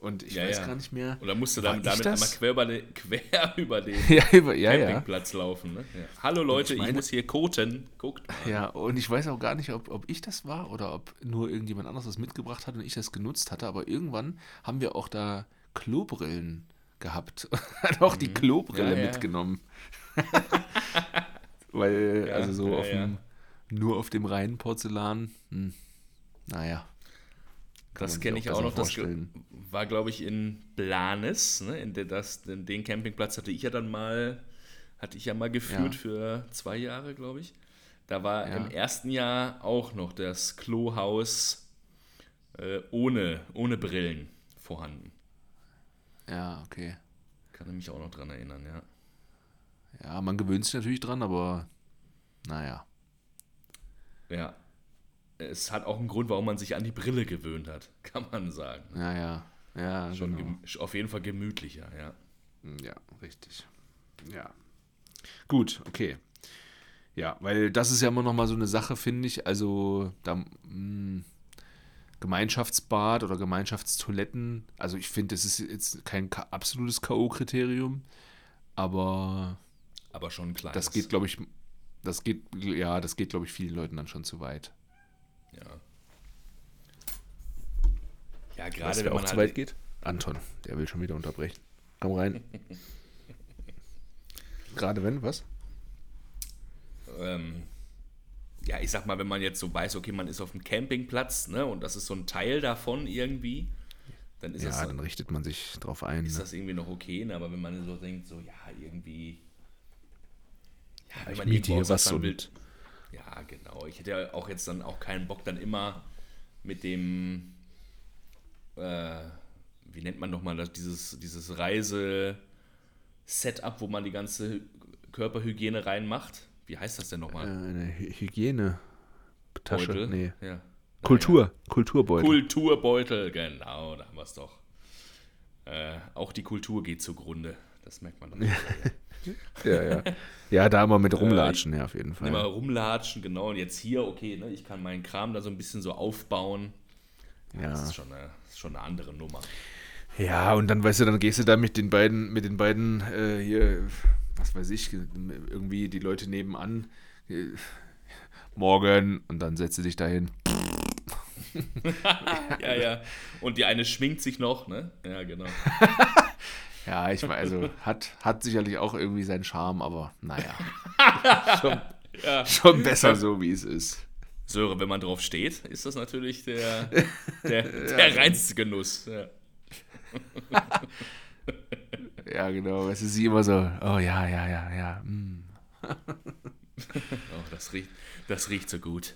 [SPEAKER 2] Und ich
[SPEAKER 1] Ja,
[SPEAKER 2] weiß
[SPEAKER 1] ja.
[SPEAKER 2] gar nicht mehr.
[SPEAKER 1] Dann musst du dann
[SPEAKER 2] ich
[SPEAKER 1] damit einmal quer über, den, quer über den
[SPEAKER 2] Ja, über-.
[SPEAKER 1] Campingplatz laufen. Ne? Hallo Leute, ich,
[SPEAKER 2] meine-
[SPEAKER 1] muss hier koten. Guckt mal.
[SPEAKER 2] Ja, und ich weiß auch gar nicht, ob, ob ich das war oder ob nur irgendjemand anderes das mitgebracht hat und ich das genutzt hatte, aber irgendwann haben wir auch da Klobrillen gehabt. Hat auch die Klobrille
[SPEAKER 1] Mhm. Ja, ja.
[SPEAKER 2] mitgenommen. Weil, also so auf dem, nur auf dem reinen Porzellan, hm, naja.
[SPEAKER 1] Das kenne ich auch noch. Das war, glaube ich, in Blanes. Ne? In der, das, in den Campingplatz hatte ich ja dann mal, hatte ich ja mal geführt
[SPEAKER 2] Ja.
[SPEAKER 1] für zwei Jahre, glaube ich. Da war
[SPEAKER 2] Ja.
[SPEAKER 1] im ersten Jahr auch noch das Klohaus äh, ohne, ohne Brillen vorhanden.
[SPEAKER 2] Ja, okay.
[SPEAKER 1] Kann ich mich auch noch dran erinnern, ja.
[SPEAKER 2] Ja, man gewöhnt sich natürlich dran, aber naja.
[SPEAKER 1] Ja. Es hat auch einen Grund, warum man sich an die Brille gewöhnt hat, kann man sagen.
[SPEAKER 2] Ja, ja. Ja,
[SPEAKER 1] Schon
[SPEAKER 2] genau.
[SPEAKER 1] auf jeden Fall gemütlicher, ja.
[SPEAKER 2] Ja, richtig. Ja. Gut, okay. Ja, weil das ist ja immer noch mal so eine Sache, finde ich. Also, da, mh, Gemeinschaftsbad oder Gemeinschaftstoiletten. Also, ich finde, das ist jetzt kein absolutes K.O.-Kriterium. Aber
[SPEAKER 1] Aber schon klein.
[SPEAKER 2] das geht, glaube ich, das geht, ja, das geht, glaube ich, vielen Leuten dann schon zu weit.
[SPEAKER 1] Ja. Ja,
[SPEAKER 2] Was
[SPEAKER 1] gerade
[SPEAKER 2] wer
[SPEAKER 1] wenn
[SPEAKER 2] auch
[SPEAKER 1] man
[SPEAKER 2] zu
[SPEAKER 1] halt,
[SPEAKER 2] weit geht? Anton, der will schon wieder unterbrechen. Komm rein. Gerade wenn, was?
[SPEAKER 1] ähm, ja, ich sag mal, wenn man jetzt so weiß, okay, man ist auf dem Campingplatz, ne, und das ist so ein Teil davon irgendwie, dann ist,
[SPEAKER 2] Ja,
[SPEAKER 1] das,
[SPEAKER 2] dann richtet man sich drauf ein.
[SPEAKER 1] ist
[SPEAKER 2] ne?
[SPEAKER 1] das irgendwie noch okay, ne? aber wenn man so denkt, so, ja, irgendwie, ja, wenn
[SPEAKER 2] ich
[SPEAKER 1] man
[SPEAKER 2] miete hier was
[SPEAKER 1] man will, ja, genau, ich hätte ja auch jetzt dann auch keinen Bock, dann immer mit dem, äh, wie nennt man nochmal das, dieses, dieses Reise-Setup, wo man die ganze Körperhygiene reinmacht. Wie heißt das denn
[SPEAKER 2] Äh,
[SPEAKER 1] nochmal?
[SPEAKER 2] eine Hy- Hygiene. Tasche, nee.
[SPEAKER 1] Ja.
[SPEAKER 2] Kultur, Kulturbeutel.
[SPEAKER 1] Kulturbeutel, genau, da haben wir es doch. Äh, auch die Kultur geht zugrunde. Das merkt man dann.
[SPEAKER 2] Ja, ja. Ja, da mal mit rumlatschen, ja, auf jeden Fall.
[SPEAKER 1] Immer rumlatschen, genau. Und jetzt hier, okay, ne, ich kann meinen Kram da so ein bisschen so aufbauen.
[SPEAKER 2] Ja.
[SPEAKER 1] Das ist schon eine, ist schon eine andere Nummer.
[SPEAKER 2] ja, und dann, weißt du, dann gehst du da mit den beiden, mit den beiden äh, hier, was weiß ich, irgendwie die Leute nebenan. äh, Morgen und dann setzt du dich dahin.
[SPEAKER 1] Ja, ja. Und die eine schminkt sich noch, ne? Ja, genau.
[SPEAKER 2] Ja, ich weiß, also hat, hat sicherlich auch irgendwie seinen Charme, aber naja. schon,
[SPEAKER 1] Ja.
[SPEAKER 2] schon besser so, wie es ist.
[SPEAKER 1] Söre, wenn man drauf steht, ist das natürlich der, der, der reinste Genuss. Ja.
[SPEAKER 2] Ja, genau. Es ist sie immer so, oh ja, ja, ja, ja. mm.
[SPEAKER 1] oh, das riecht, das riecht so gut.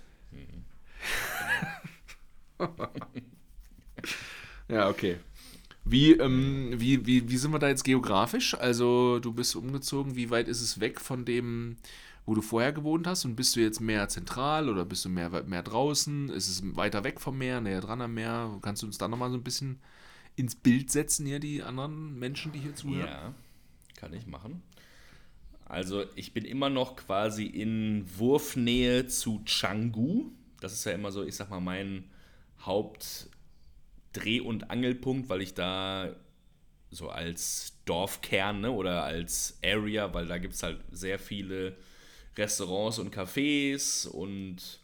[SPEAKER 2] ja, okay. Wie, ähm, wie, wie, wie sind wir da jetzt geografisch? Also, du bist umgezogen. Wie weit ist es weg von dem, wo du vorher gewohnt hast? Und bist du jetzt mehr zentral oder bist du mehr, mehr draußen? Ist es weiter weg vom Meer, näher dran am Meer? Kannst du uns da nochmal so ein bisschen ins Bild setzen, hier, die anderen Menschen, die hier zuhören?
[SPEAKER 1] Ja, kann ich machen. Also, ich bin immer noch quasi in Wurfnähe zu Canggu. Das ist ja immer so, ich sag mal, mein Hauptdreh- und Angelpunkt, weil ich da so als Dorfkern ne, oder als Area, weil da gibt es halt sehr viele Restaurants und Cafés und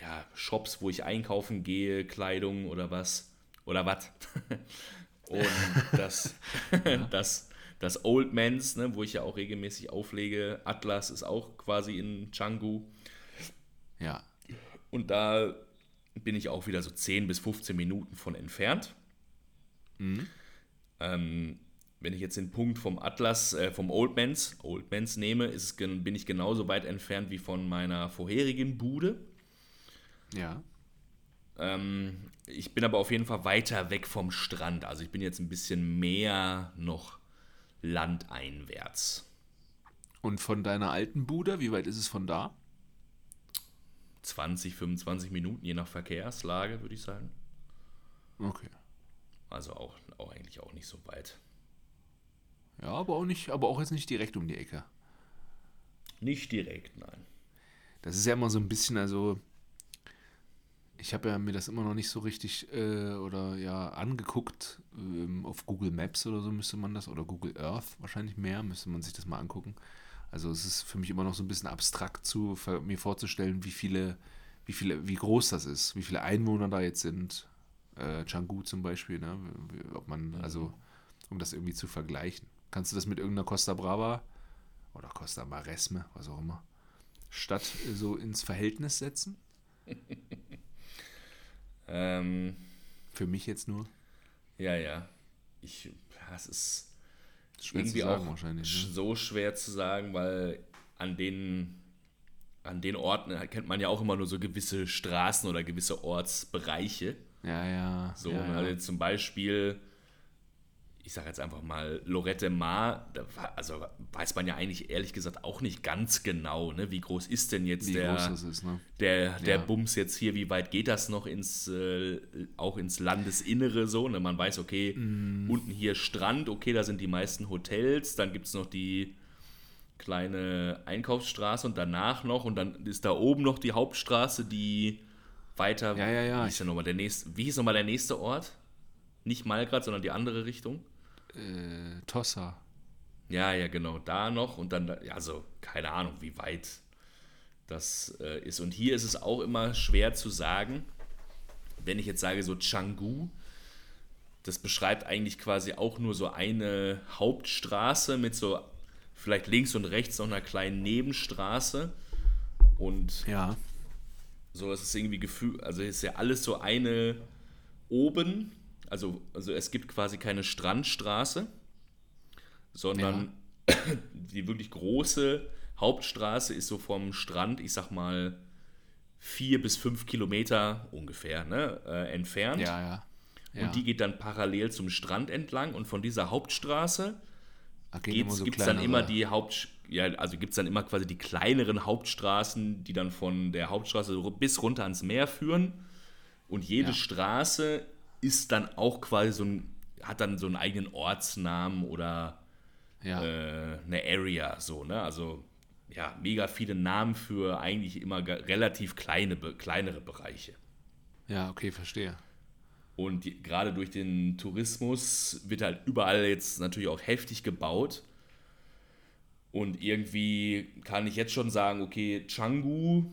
[SPEAKER 1] ja, Shops, wo ich einkaufen gehe, Kleidung oder was. Oder was. und das, das, das Old Mans, ne, wo ich ja auch regelmäßig auflege, Atlas ist auch quasi in Canggu.
[SPEAKER 2] Ja.
[SPEAKER 1] Und da bin ich auch wieder so 10 bis 15 Minuten von entfernt. Mhm. Ähm, wenn ich jetzt den Punkt vom Atlas, äh, vom Oldmans, Oldmans nehme, ist, bin ich genauso weit entfernt wie von meiner vorherigen Bude.
[SPEAKER 2] Ja.
[SPEAKER 1] Ähm, ich bin aber auf jeden Fall weiter weg vom Strand. Also ich bin jetzt ein bisschen mehr noch landeinwärts.
[SPEAKER 2] Und von deiner alten Bude, wie weit ist es von da?
[SPEAKER 1] 20, 25 Minuten, je nach Verkehrslage, würde ich sagen.
[SPEAKER 2] Okay.
[SPEAKER 1] Also auch, auch eigentlich auch nicht so weit.
[SPEAKER 2] Ja, aber auch nicht, aber auch jetzt nicht direkt um die Ecke.
[SPEAKER 1] Nicht direkt, nein.
[SPEAKER 2] Das ist ja immer so ein bisschen, also ich habe ja mir das immer noch nicht so richtig äh, oder ja angeguckt. Ähm, auf Google Maps oder so müsste man das oder Google Earth wahrscheinlich mehr müsste man sich das mal angucken. Also es ist für mich immer noch so ein bisschen abstrakt zu mir vorzustellen, wie viele, wie viele, wie groß das ist, wie viele Einwohner da jetzt sind. Äh, Canggu zum Beispiel, ne? Ob man, mhm. also, um das irgendwie zu vergleichen. Kannst du das mit irgendeiner Costa Brava oder Costa Maresme, was auch immer, Stadt so ins Verhältnis setzen?
[SPEAKER 1] ähm,
[SPEAKER 2] Für mich jetzt nur.
[SPEAKER 1] Ja, ja. Ich, es ist irgendwie auch
[SPEAKER 2] ne?
[SPEAKER 1] so schwer zu sagen, weil an den, an den Orten kennt man ja auch immer nur so gewisse Straßen oder gewisse Ortsbereiche.
[SPEAKER 2] Ja, ja.
[SPEAKER 1] So,
[SPEAKER 2] ja, ja.
[SPEAKER 1] also zum Beispiel, ich sage jetzt einfach mal Lorette Mar, da war, also weiß man ja eigentlich ehrlich gesagt auch nicht ganz genau, ne? wie groß ist denn jetzt
[SPEAKER 2] Wie
[SPEAKER 1] der,
[SPEAKER 2] ist, ne?
[SPEAKER 1] der, der
[SPEAKER 2] Ja.
[SPEAKER 1] Bums jetzt hier, wie weit geht das noch ins, äh, auch ins Landesinnere so, ne? man weiß, okay,
[SPEAKER 2] Mm.
[SPEAKER 1] unten hier Strand, okay, da sind die meisten Hotels, dann gibt es noch die kleine Einkaufsstraße und danach noch und dann ist da oben noch die Hauptstraße, die weiter,
[SPEAKER 2] Ja, ja, ja.
[SPEAKER 1] wie hieß, nochmal der nächste, wie hieß nochmal der nächste Ort? Nicht Malgrad, sondern die andere Richtung.
[SPEAKER 2] Äh, Tossa.
[SPEAKER 1] Ja, ja, genau, da noch und dann, ja, also keine Ahnung, wie weit das äh, ist. Und hier ist es auch immer schwer zu sagen, wenn ich jetzt sage so Canggu, das beschreibt eigentlich quasi auch nur so eine Hauptstraße mit so vielleicht links und rechts noch einer kleinen Nebenstraße und
[SPEAKER 2] Ja.
[SPEAKER 1] so ist es irgendwie Gefühl, also ist ja alles so eine oben, also, also es gibt quasi keine Strandstraße, sondern die wirklich große Hauptstraße ist so vom Strand, ich sag mal, vier bis fünf Kilometer ungefähr ne, äh, entfernt.
[SPEAKER 2] Ja, ja. ja.
[SPEAKER 1] Und die geht dann parallel zum Strand entlang und von dieser Hauptstraße
[SPEAKER 2] Ach, gehen
[SPEAKER 1] gibt es
[SPEAKER 2] so
[SPEAKER 1] dann immer die Haupt ja, also gibt es dann immer quasi die kleineren Hauptstraßen, die dann von der Hauptstraße bis runter ans Meer führen. Und jede
[SPEAKER 2] Ja.
[SPEAKER 1] Straße ist dann auch quasi so ein, hat dann so einen eigenen Ortsnamen oder
[SPEAKER 2] Ja.
[SPEAKER 1] äh, eine Area, so, ne? Also ja, mega viele Namen für eigentlich immer relativ kleine, kleinere Bereiche.
[SPEAKER 2] ja, okay, verstehe.
[SPEAKER 1] Und die, gerade durch den Tourismus wird halt überall jetzt natürlich auch heftig gebaut. Und irgendwie kann ich jetzt schon sagen, okay, Canggu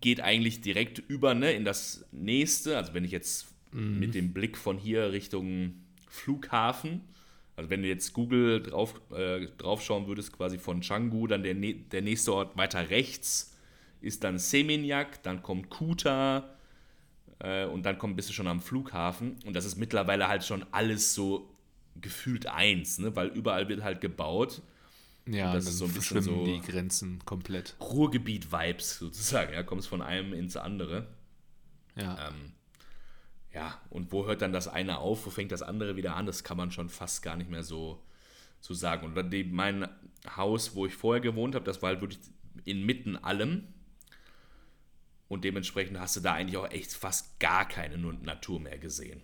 [SPEAKER 1] geht eigentlich direkt über ne, in das nächste. Also wenn ich jetzt mit dem Blick von hier Richtung Flughafen, also wenn du jetzt Google drauf, äh, draufschauen würdest, quasi von Canggu, dann der, der nächste Ort weiter rechts ist dann Seminyak, dann kommt Kuta, äh, und dann kommt, bist du schon am Flughafen. Und das ist mittlerweile halt schon alles so gefühlt eins, ne? weil überall wird halt gebaut.
[SPEAKER 2] Ja, das ist so ein bisschen so die Grenzen komplett.
[SPEAKER 1] Ruhrgebiet-Vibes sozusagen. Ja, kommst von einem ins andere.
[SPEAKER 2] Ja.
[SPEAKER 1] Ähm, ja, und wo hört dann das eine auf, wo fängt das andere wieder an? Das kann man schon fast gar nicht mehr so, so sagen. Und die, mein Haus, wo ich vorher gewohnt habe, das war halt wirklich inmitten allem. Und dementsprechend hast du da eigentlich auch echt fast gar keine Natur mehr gesehen.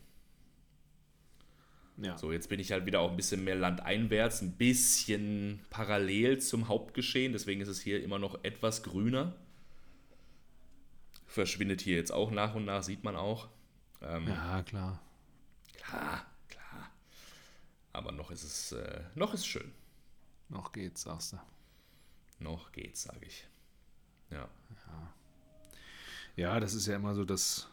[SPEAKER 1] Ja. So, jetzt bin ich halt wieder auch ein bisschen mehr landeinwärts, ein bisschen parallel zum Hauptgeschehen, deswegen ist es hier immer noch etwas grüner. Verschwindet hier jetzt auch nach und nach, sieht man auch.
[SPEAKER 2] Ähm, ja, klar.
[SPEAKER 1] Klar, klar. Aber noch ist es, äh, noch ist schön.
[SPEAKER 2] Noch geht's, sagst du.
[SPEAKER 1] Noch geht's, sage ich. Ja.
[SPEAKER 2] ja. Ja, das ist ja immer so das,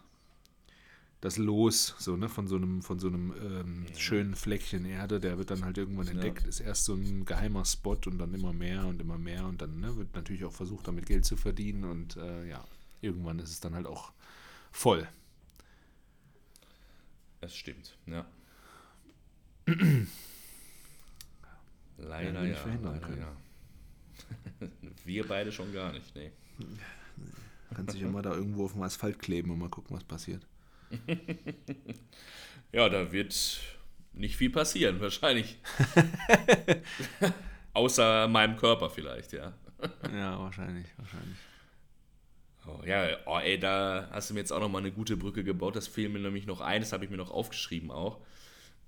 [SPEAKER 2] das Los, so, ne, von so einem, von so einem ähm, ja. schönen Fleckchen Erde, der wird dann halt irgendwann entdeckt, ja. ist erst so ein geheimer Spot und dann immer mehr und immer mehr und dann ne, wird natürlich auch versucht, damit Geld zu verdienen und äh, ja, irgendwann ist es dann halt auch voll.
[SPEAKER 1] Das stimmt, ja. leider ja, leider ja. Wir beide schon gar nicht, nee.
[SPEAKER 2] Kannst dich immer da irgendwo auf dem Asphalt kleben und mal gucken, was passiert.
[SPEAKER 1] ja, da wird nicht viel passieren, wahrscheinlich. Außer meinem Körper vielleicht, ja.
[SPEAKER 2] ja, wahrscheinlich, wahrscheinlich.
[SPEAKER 1] Oh, ja, oh, ey, da hast du mir jetzt auch nochmal eine gute Brücke gebaut. Das fiel mir nämlich noch ein, das habe ich mir noch aufgeschrieben auch.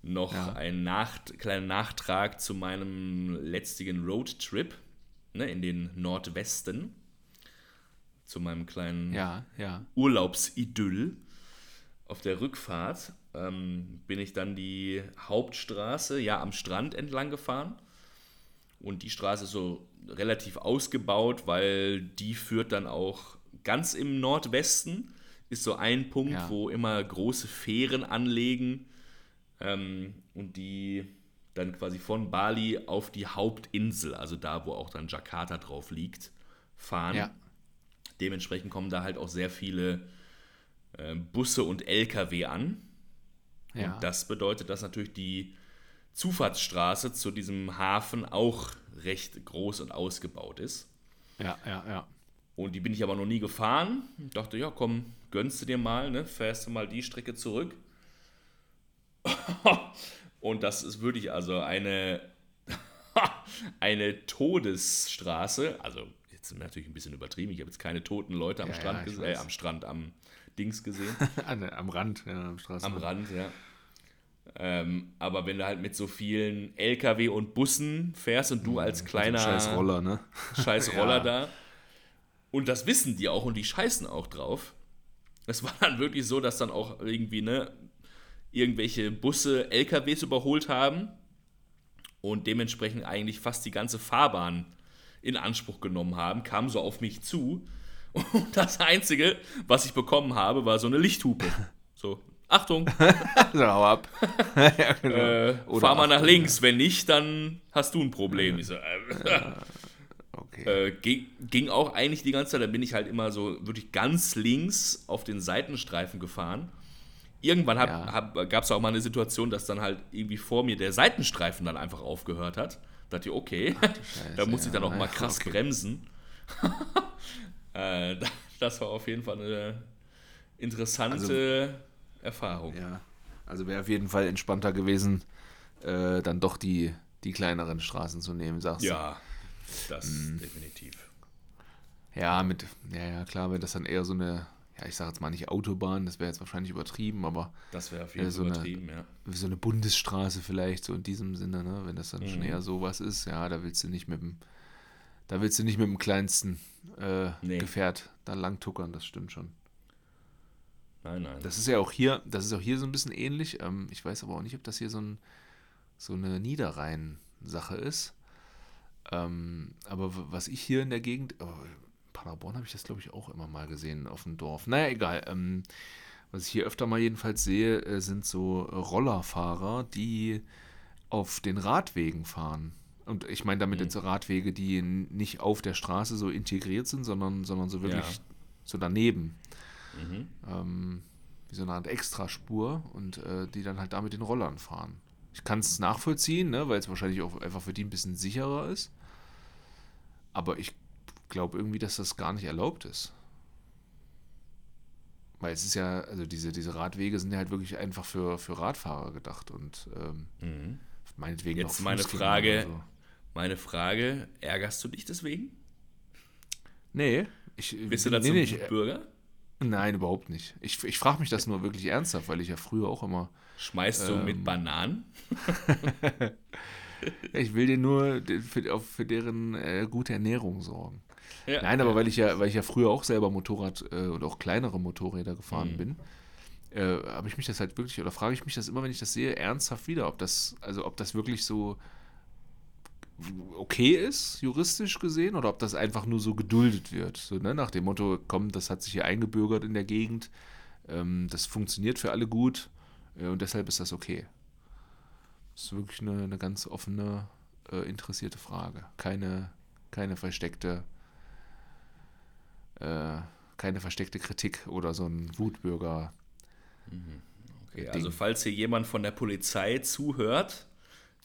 [SPEAKER 1] Noch ja. ein Nach kleiner Nachtrag zu meinem letztigen Roadtrip ne, in den Nordwesten. Zu meinem kleinen
[SPEAKER 2] ja, ja.
[SPEAKER 1] Urlaubsidyll. Auf der Rückfahrt ähm, bin ich dann die Hauptstraße ja am Strand entlang gefahren. Und die Straße ist so relativ ausgebaut, weil die führt dann auch ganz im Nordwesten. Ist so ein Punkt, ja. wo immer große Fähren anlegen ähm, und die dann quasi von Bali auf die Hauptinsel, also da, wo auch dann Jakarta drauf liegt, fahren. Ja. Dementsprechend kommen da halt auch sehr viele äh, Busse und Lkw an. Ja. Und das bedeutet, dass natürlich die Zufahrtsstraße zu diesem Hafen auch recht groß und ausgebaut ist.
[SPEAKER 2] Ja, ja, ja.
[SPEAKER 1] Und die bin ich aber noch nie gefahren. Ich dachte, ja, komm, gönnst du dir mal, ne? fährst du mal die Strecke zurück. und das ist wirklich also eine, eine Todesstraße. Also, jetzt natürlich ein bisschen übertrieben. Ich habe jetzt keine toten Leute am ja, Strand ja, gesehen, äh, am Strand, am Dings gesehen.
[SPEAKER 2] am Rand, ja, am
[SPEAKER 1] Straßenrand. Am Rand, ja. Ähm, aber wenn du halt mit so vielen LKW und Bussen fährst und du mhm, als kleiner
[SPEAKER 2] scheiß Roller, ne?
[SPEAKER 1] Scheiß Roller ja. da. Und das wissen die auch und die scheißen auch drauf. Es war dann wirklich so, dass dann auch irgendwie, ne, irgendwelche Busse LKWs überholt haben und dementsprechend eigentlich fast die ganze Fahrbahn in Anspruch genommen haben, kamen so auf mich zu und das Einzige, was ich bekommen habe, war so eine Lichthupe. So, Achtung!
[SPEAKER 2] so, hau ab.
[SPEAKER 1] ja, genau. äh, fahr mal nach links, ja. wenn nicht, dann hast du ein Problem. Ich so, äh, ja, okay. äh, ging, ging, auch eigentlich die ganze Zeit, da bin ich halt immer so wirklich ganz links auf den Seitenstreifen gefahren. Irgendwann gab es auch mal eine Situation, dass dann halt irgendwie vor mir der Seitenstreifen dann einfach aufgehört hat. Da dachte ich, okay, Ach, Scheiße, da muss ich dann auch mal krass okay. bremsen. Äh, das war auf jeden Fall eine interessante also, Erfahrung.
[SPEAKER 2] Ja, also wäre auf jeden Fall entspannter gewesen, äh, dann doch die, die kleineren Straßen zu nehmen, sagst
[SPEAKER 1] du? Ja, das mhm. definitiv.
[SPEAKER 2] Ja, mit, ja, ja, klar, wenn das dann eher so eine, ja, ich sage jetzt mal nicht Autobahn, das wäre jetzt wahrscheinlich übertrieben, aber.
[SPEAKER 1] Das wäre auf jeden Fall so übertrieben, eine, ja.
[SPEAKER 2] So eine Bundesstraße vielleicht, so in diesem Sinne, ne? Wenn das dann mhm. schon eher sowas ist, ja, da willst du nicht mit dem da willst du nicht mit dem kleinsten äh, nee. Gefährt da lang tuckern, das stimmt schon.
[SPEAKER 1] Nein, nein.
[SPEAKER 2] Das ist ja auch hier, das ist auch hier so ein bisschen ähnlich. Ähm, ich weiß aber auch nicht, ob das hier so, ein, so eine Niederrhein-Sache ist. Ähm, aber was ich hier in der Gegend, oh, in Paderborn habe ich das glaube ich auch immer mal gesehen auf dem Dorf. Naja, egal. Ähm, was ich hier öfter mal jedenfalls sehe, äh, sind so Rollerfahrer, die auf den Radwegen fahren. Und ich meine damit mhm. jetzt Radwege, die nicht auf der Straße so integriert sind, sondern, sondern so wirklich ja. so daneben. Mhm. Ähm, wie so eine Art Extraspur und äh, die dann halt damit den Rollern fahren. Ich kann es nachvollziehen, ne, weil es wahrscheinlich auch einfach für die ein bisschen sicherer ist. Aber ich glaube irgendwie, dass das gar nicht erlaubt ist. Weil es ist ja, also diese, diese Radwege sind ja halt wirklich einfach für, für Radfahrer gedacht und ähm,
[SPEAKER 1] Mhm.
[SPEAKER 2] meinetwegen
[SPEAKER 1] Jetzt
[SPEAKER 2] noch
[SPEAKER 1] meine Frage,
[SPEAKER 2] so.
[SPEAKER 1] meine Frage, ärgerst du dich deswegen?
[SPEAKER 2] Nee, ich
[SPEAKER 1] Bist du
[SPEAKER 2] nee,
[SPEAKER 1] dazu
[SPEAKER 2] nee,
[SPEAKER 1] ein
[SPEAKER 2] ich,
[SPEAKER 1] Bürger?
[SPEAKER 2] Nein, überhaupt nicht. Ich, ich frage mich das nur wirklich ernsthaft, weil ich ja früher auch immer.
[SPEAKER 1] Schmeißt du
[SPEAKER 2] Ähm.
[SPEAKER 1] mit Bananen?
[SPEAKER 2] Ja, ich will dir nur für, für deren äh, gute Ernährung sorgen.
[SPEAKER 1] Ja.
[SPEAKER 2] Nein, aber weil ich ja, weil ich ja früher auch selber Motorrad äh, und auch kleinere Motorräder gefahren
[SPEAKER 1] Mhm.
[SPEAKER 2] bin, äh, habe ich mich das halt wirklich, oder frage ich mich das immer, wenn ich das sehe, ernsthaft wieder, ob das, also ob das wirklich so okay ist, juristisch gesehen, oder ob das einfach nur so geduldet wird. So, ne? Nach dem Motto, komm, das hat sich hier eingebürgert in der Gegend, ähm, das funktioniert für alle gut äh, und deshalb ist das okay. Das ist wirklich eine, eine ganz offene, äh, interessierte Frage. Keine, keine versteckte, äh, keine versteckte Kritik oder so ein Wutbürger.
[SPEAKER 1] Okay,
[SPEAKER 2] Ding.
[SPEAKER 1] also falls hier jemand von der Polizei zuhört,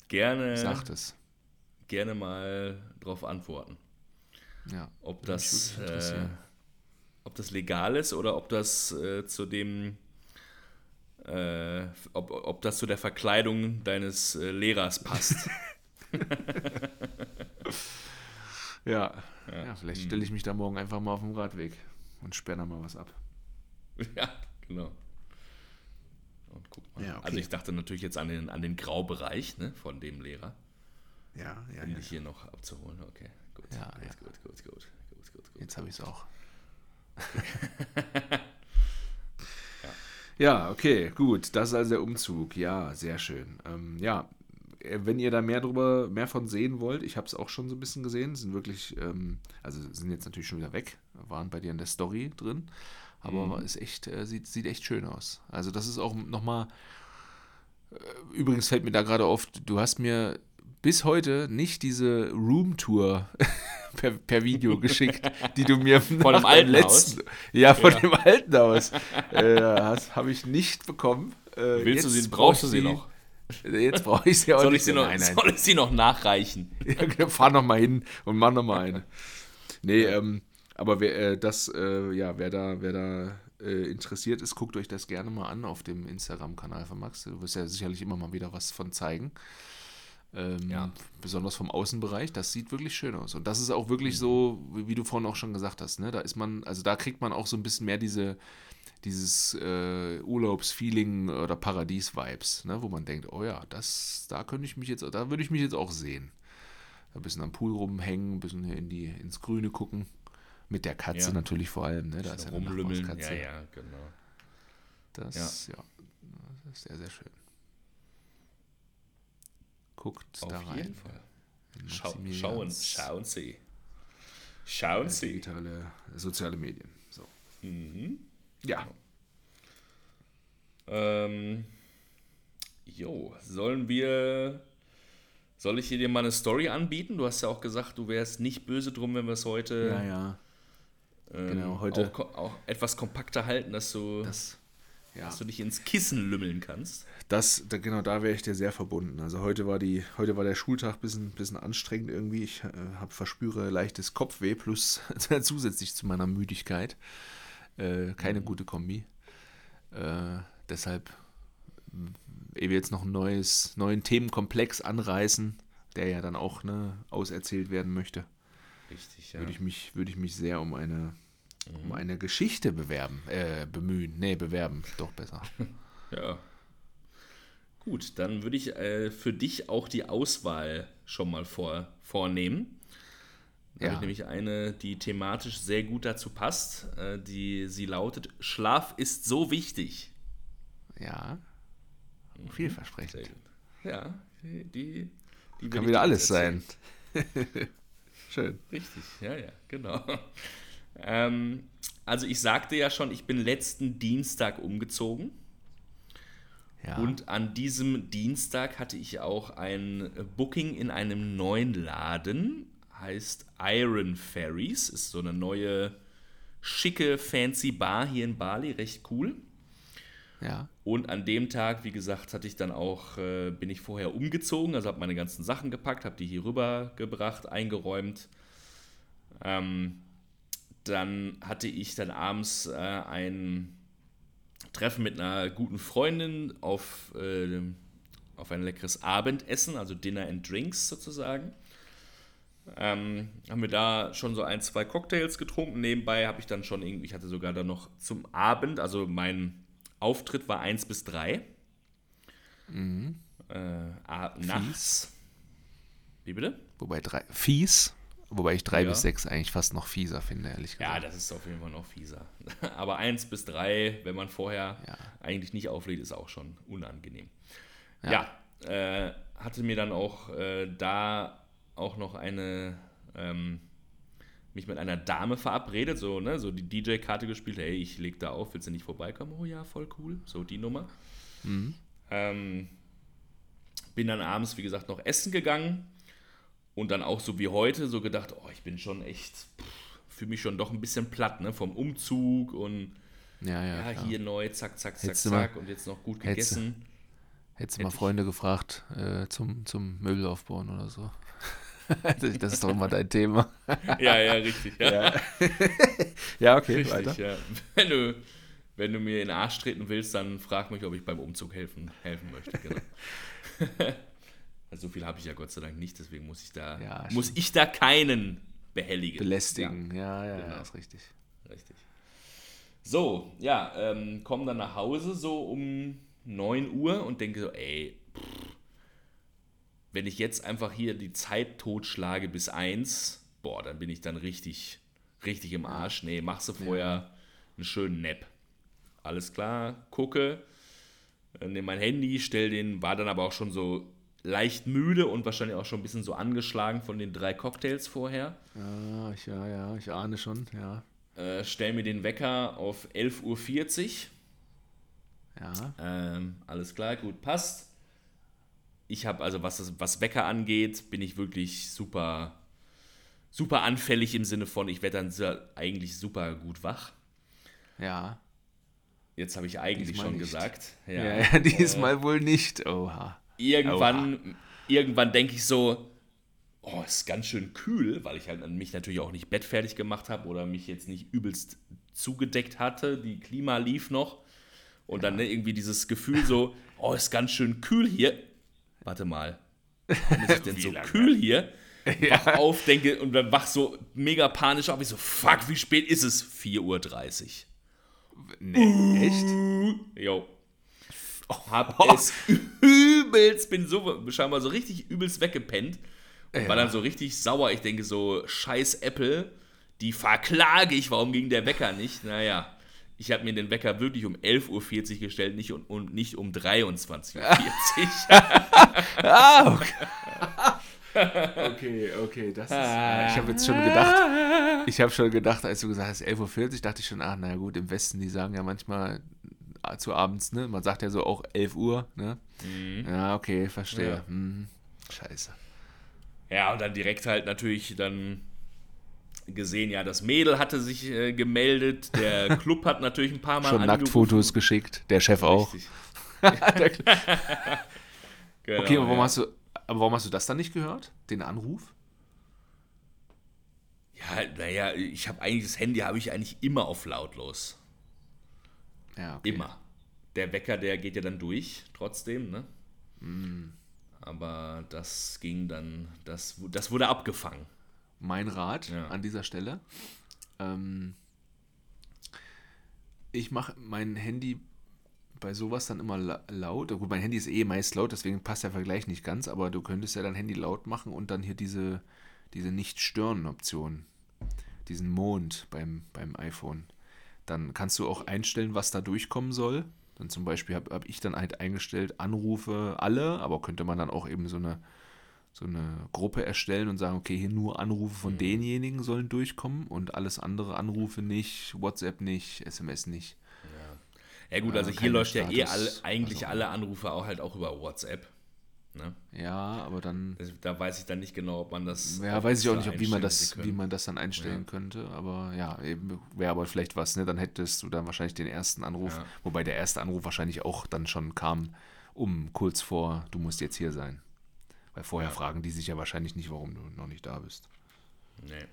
[SPEAKER 1] gerne,
[SPEAKER 2] Sagt es.
[SPEAKER 1] gerne mal drauf antworten.
[SPEAKER 2] Ja.
[SPEAKER 1] Ob das, äh, ob das legal ist oder ob das äh, zu dem äh, ob, ob das zu der Verkleidung deines äh, Lehrers passt.
[SPEAKER 2] Ja.
[SPEAKER 1] Ja.
[SPEAKER 2] ja, vielleicht stelle ich mich da morgen einfach mal auf den Radweg und sperre da mal was ab.
[SPEAKER 1] ja, genau. Und guck mal.
[SPEAKER 2] Ja, okay.
[SPEAKER 1] Also ich dachte natürlich jetzt an den, an den Graubereich ne, von dem Lehrer,
[SPEAKER 2] Ja, ja,
[SPEAKER 1] um dich hier noch abzuholen. Okay, gut.
[SPEAKER 2] Ja,
[SPEAKER 1] gut,
[SPEAKER 2] ja.
[SPEAKER 1] gut, gut, gut, gut, gut, gut.
[SPEAKER 2] Jetzt habe ich es auch. ja, okay, gut. Das ist also der Umzug. Ja, sehr schön. Ähm, ja, äh, wenn ihr da mehr drüber, mehr von sehen wollt, ich habe es auch schon so ein bisschen gesehen, sind wirklich, ähm, also sind jetzt natürlich schon wieder weg, waren bei dir in der Story drin, aber ist echt, äh, sieht, sieht echt schön aus. Also das ist auch nochmal, äh, übrigens fällt mir da gerade auf, du hast mir bis heute nicht diese Roomtour per, per Video geschickt, die du mir
[SPEAKER 1] Von dem alten
[SPEAKER 2] letzten, Ja, von
[SPEAKER 1] Ja.
[SPEAKER 2] dem alten Haus. äh, habe ich nicht bekommen. Äh,
[SPEAKER 1] Willst du sie,
[SPEAKER 2] brauch
[SPEAKER 1] brauchst du sie noch?
[SPEAKER 2] Jetzt brauche ich sie auch
[SPEAKER 1] Soll
[SPEAKER 2] nicht.
[SPEAKER 1] ich, noch
[SPEAKER 2] Nein, nein.
[SPEAKER 1] soll ich sie noch nachreichen?
[SPEAKER 2] Ja, fahr noch mal hin und mach noch mal eine. Nee, ähm, aber wer äh, das, äh, ja, wer da, wer da äh, interessiert ist, guckt euch das gerne mal an auf dem Instagram-Kanal von Max. Du wirst ja sicherlich immer mal wieder was von zeigen. Ähm,
[SPEAKER 1] Ja.
[SPEAKER 2] Besonders vom Außenbereich, das sieht wirklich schön aus. Und das ist auch wirklich so, wie, du vorhin auch schon gesagt hast, ne? Da ist man, also da kriegt man auch so ein bisschen mehr diese, dieses äh, Urlaubsfeeling oder Paradies-Vibes, ne? wo man denkt, oh ja, das, da könnte ich mich jetzt, da würde ich mich jetzt auch sehen. Ein bisschen am Pool rumhängen, ein bisschen in die, ins Grüne gucken. Mit der Katze
[SPEAKER 1] Ja.
[SPEAKER 2] natürlich vor allem, ne? Da ist ja eine
[SPEAKER 1] Rumlümmeln. Ja, ja, genau.
[SPEAKER 2] Das, ja. das ist sehr, sehr schön. Guckt da
[SPEAKER 1] Auf
[SPEAKER 2] rein.
[SPEAKER 1] jeden Fall. Schau, schauen, schauen Sie. Schauen
[SPEAKER 2] äh,
[SPEAKER 1] Sie.
[SPEAKER 2] Digitale, soziale Medien. So.
[SPEAKER 1] Mhm.
[SPEAKER 2] Ja.
[SPEAKER 1] Ähm, jo, sollen wir. Soll ich hier dir mal eine Story anbieten? Du hast ja auch gesagt, du wärst nicht böse drum, wenn wir es heute,
[SPEAKER 2] Ja, ja.
[SPEAKER 1] ähm,
[SPEAKER 2] genau, heute-
[SPEAKER 1] Auch, auch etwas kompakter halten, dass du,
[SPEAKER 2] Das, ja.
[SPEAKER 1] dass du dich ins Kissen lümmeln kannst.
[SPEAKER 2] Das, da, genau, da wäre ich dir sehr verbunden. Also heute war die, heute war der Schultag ein bisschen, bisschen anstrengend irgendwie. Ich äh, hab, verspüre leichtes Kopfweh plus zusätzlich zu meiner Müdigkeit. Äh, keine gute Kombi. Äh, deshalb, ehe wir jetzt noch ein neues, neuen Themenkomplex anreißen, der ja dann auch ne, auserzählt werden möchte,
[SPEAKER 1] Richtig, ja.
[SPEAKER 2] würde ich mich, würde ich mich sehr um eine, um eine Geschichte bewerben, äh, bemühen. Nee, bewerben, doch besser.
[SPEAKER 1] Ja. Gut, dann würde ich äh, für dich auch die Auswahl schon mal vor, vornehmen. Da habe
[SPEAKER 2] Ja.
[SPEAKER 1] ich nämlich eine, die thematisch sehr gut dazu passt. Äh, die, sie lautet: Schlaf ist so wichtig.
[SPEAKER 2] Ja.
[SPEAKER 1] Mhm.
[SPEAKER 2] Vielversprechend.
[SPEAKER 1] Ja, die, die, die
[SPEAKER 2] Kann wieder alles
[SPEAKER 1] erzählen.
[SPEAKER 2] sein. Schön.
[SPEAKER 1] Richtig, ja, ja, genau. Ähm, also ich sagte ja schon, ich bin letzten Dienstag umgezogen.
[SPEAKER 2] Ja.
[SPEAKER 1] Und an diesem Dienstag hatte ich auch ein Booking in einem neuen Laden, heißt Iron Ferries, ist so eine neue schicke fancy Bar hier in Bali, recht cool.
[SPEAKER 2] ja.
[SPEAKER 1] Und an dem Tag, wie gesagt, hatte ich dann auch, äh, bin ich vorher umgezogen, also habe meine ganzen Sachen gepackt, habe die hier rüber gebracht, eingeräumt. Ähm, dann hatte ich dann abends äh, ein Treffen mit einer guten Freundin auf, äh, auf ein leckeres Abendessen, also Dinner and Drinks sozusagen. Ähm, haben wir da schon so ein, zwei Cocktails getrunken. Nebenbei habe ich dann schon irgendwie, ich hatte sogar dann noch zum Abend, also mein Auftritt war 1 bis 3. Mhm. Äh, nachts. Wie bitte?
[SPEAKER 2] Wobei drei, fies, wobei ich 3 ja. bis 6 eigentlich fast noch fieser finde, ehrlich
[SPEAKER 1] gesagt. Ja, das ist auf jeden Fall noch fieser. Aber 1 bis 3, wenn man vorher ja. eigentlich nicht auflädt, ist auch schon unangenehm. Ja, ja äh, hatte mir dann auch äh, da auch noch eine, ähm, mich mit einer Dame verabredet, so, ne, so die DJ-Karte gespielt, hey, ich leg da auf, willst du nicht vorbeikommen? Oh ja, voll cool, so die Nummer. Mhm. Ähm, bin dann abends, wie gesagt, noch essen gegangen und dann auch so wie heute so gedacht, oh, ich bin schon echt, fühle mich schon doch ein bisschen platt, ne, vom Umzug und
[SPEAKER 2] ja, ja,
[SPEAKER 1] ja hier neu, zack, zack, zack, zack und jetzt noch gut gegessen.
[SPEAKER 2] Hättest du mal Freunde gefragt äh, zum, zum Möbelaufbauen oder so. das ist doch immer dein Thema.
[SPEAKER 1] ja, ja, richtig. Ja,
[SPEAKER 2] ja. okay,
[SPEAKER 1] richtig, weiter. Ja. Wenn, du, wenn du mir in den Arsch treten willst, dann frag mich, ob ich beim Umzug helfen, helfen möchte. Genau. also so viel habe ich ja Gott sei Dank nicht, deswegen muss ich da, ja, muss ich da keinen behelligen.
[SPEAKER 2] Belästigen, ja, ja, ja, genau. ist richtig.
[SPEAKER 1] Richtig. So, ja, ähm, komme dann nach Hause so um 9 Uhr und denke so, ey, pff, wenn ich jetzt einfach hier die Zeit totschlage bis 1, boah, dann bin ich dann richtig, richtig im Arsch. Nee, machst du vorher ja. einen schönen Nap. Alles klar, gucke, äh, nehme mein Handy, stell den, war dann aber auch schon so leicht müde und wahrscheinlich auch schon ein bisschen so angeschlagen von den drei Cocktails vorher.
[SPEAKER 2] Ja, ich, ja, ja, ich ahne schon, ja.
[SPEAKER 1] Äh, stell mir den Wecker auf 11.40 Uhr.
[SPEAKER 2] Ja.
[SPEAKER 1] Ähm, alles klar, gut, passt ich habe, also was, was Wecker angeht, bin ich wirklich super, super anfällig im Sinne von, ich werde dann eigentlich super gut wach.
[SPEAKER 2] Ja.
[SPEAKER 1] Jetzt habe ich eigentlich diesmal schon nicht. gesagt.
[SPEAKER 2] Ja, ja, ja diesmal äh, wohl nicht. Oha.
[SPEAKER 1] Irgendwann, Oha. irgendwann denke ich so, oh, ist ganz schön kühl, weil ich halt mich natürlich auch nicht bettfertig gemacht habe oder mich jetzt nicht übelst zugedeckt hatte. Die Klima lief noch. Und dann ne, irgendwie dieses Gefühl so, oh, ist ganz schön kühl hier warte mal, warum ist es denn so lange? kühl hier? Ja. Wach auf, denke, und dann wach so mega panisch auf. Ich so, fuck, wie spät ist es? 4.30 Uhr.
[SPEAKER 2] Nee, echt?
[SPEAKER 1] Jo. Hab oh. es übelst, bin so scheinbar so richtig übelst weggepennt. Und ja. war dann so richtig sauer. Ich denke so, scheiß Apple, die verklage ich, warum ging der Wecker nicht? Naja. Ich habe mir den Wecker wirklich um 11.40 Uhr gestellt, nicht um, um, nicht um 23.40 Uhr.
[SPEAKER 2] ah, okay. okay, okay, das ist. Äh, ich habe jetzt schon gedacht, ich habe schon gedacht, als du gesagt hast 11.40 Uhr, dachte ich schon, ach, naja, gut, im Westen, die sagen ja manchmal zu abends, ne? Man sagt ja so auch 11 Uhr, ne? Mhm. Ja, okay, verstehe. Ja. Mhm. Scheiße.
[SPEAKER 1] Ja, und dann direkt halt natürlich dann gesehen, ja, das Mädel hatte sich äh, gemeldet, der Club hat natürlich ein paar Mal
[SPEAKER 2] Schon Nacktfotos geschickt, der Chef auch. genau, okay, aber warum, ja. hast du, aber warum hast du das dann nicht gehört, den Anruf?
[SPEAKER 1] Ja, naja, ich habe eigentlich das Handy habe ich eigentlich immer auf lautlos.
[SPEAKER 2] Ja, okay.
[SPEAKER 1] Immer. Der Wecker, der geht ja dann durch, trotzdem, ne?
[SPEAKER 2] Mm.
[SPEAKER 1] Aber das ging dann, das, das wurde abgefangen
[SPEAKER 2] mein Rat ja. an dieser Stelle. Ähm, ich mache mein Handy bei sowas dann immer laut. Gut, mein Handy ist eh meist laut, deswegen passt der Vergleich nicht ganz, aber du könntest ja dein Handy laut machen und dann hier diese, diese Nicht-Stören-Option, diesen Mond beim, beim iPhone. Dann kannst du auch einstellen, was da durchkommen soll. Dann zum Beispiel habe hab ich dann halt eingestellt, Anrufe alle, aber könnte man dann auch eben so eine so eine Gruppe erstellen und sagen, okay, hier nur Anrufe von mhm. denjenigen sollen durchkommen und alles andere Anrufe nicht, WhatsApp nicht, SMS nicht.
[SPEAKER 1] Ja, ja gut, also, also hier läuft ja eh alle, eigentlich alle Anrufe auch halt auch über WhatsApp. Ne?
[SPEAKER 2] Ja, aber dann.
[SPEAKER 1] Da weiß ich dann nicht genau, ob man das.
[SPEAKER 2] Ja, weiß ich auch nicht, ob, wie, man das, wie man das dann einstellen ja. könnte. Aber ja, wäre aber vielleicht was, ne? Dann hättest du dann wahrscheinlich den ersten Anruf, ja. wobei der erste Anruf wahrscheinlich auch dann schon kam, um kurz vor, du musst jetzt hier sein. Weil vorher ja. fragen die sich ja wahrscheinlich nicht, warum du noch nicht da bist.
[SPEAKER 1] Nee.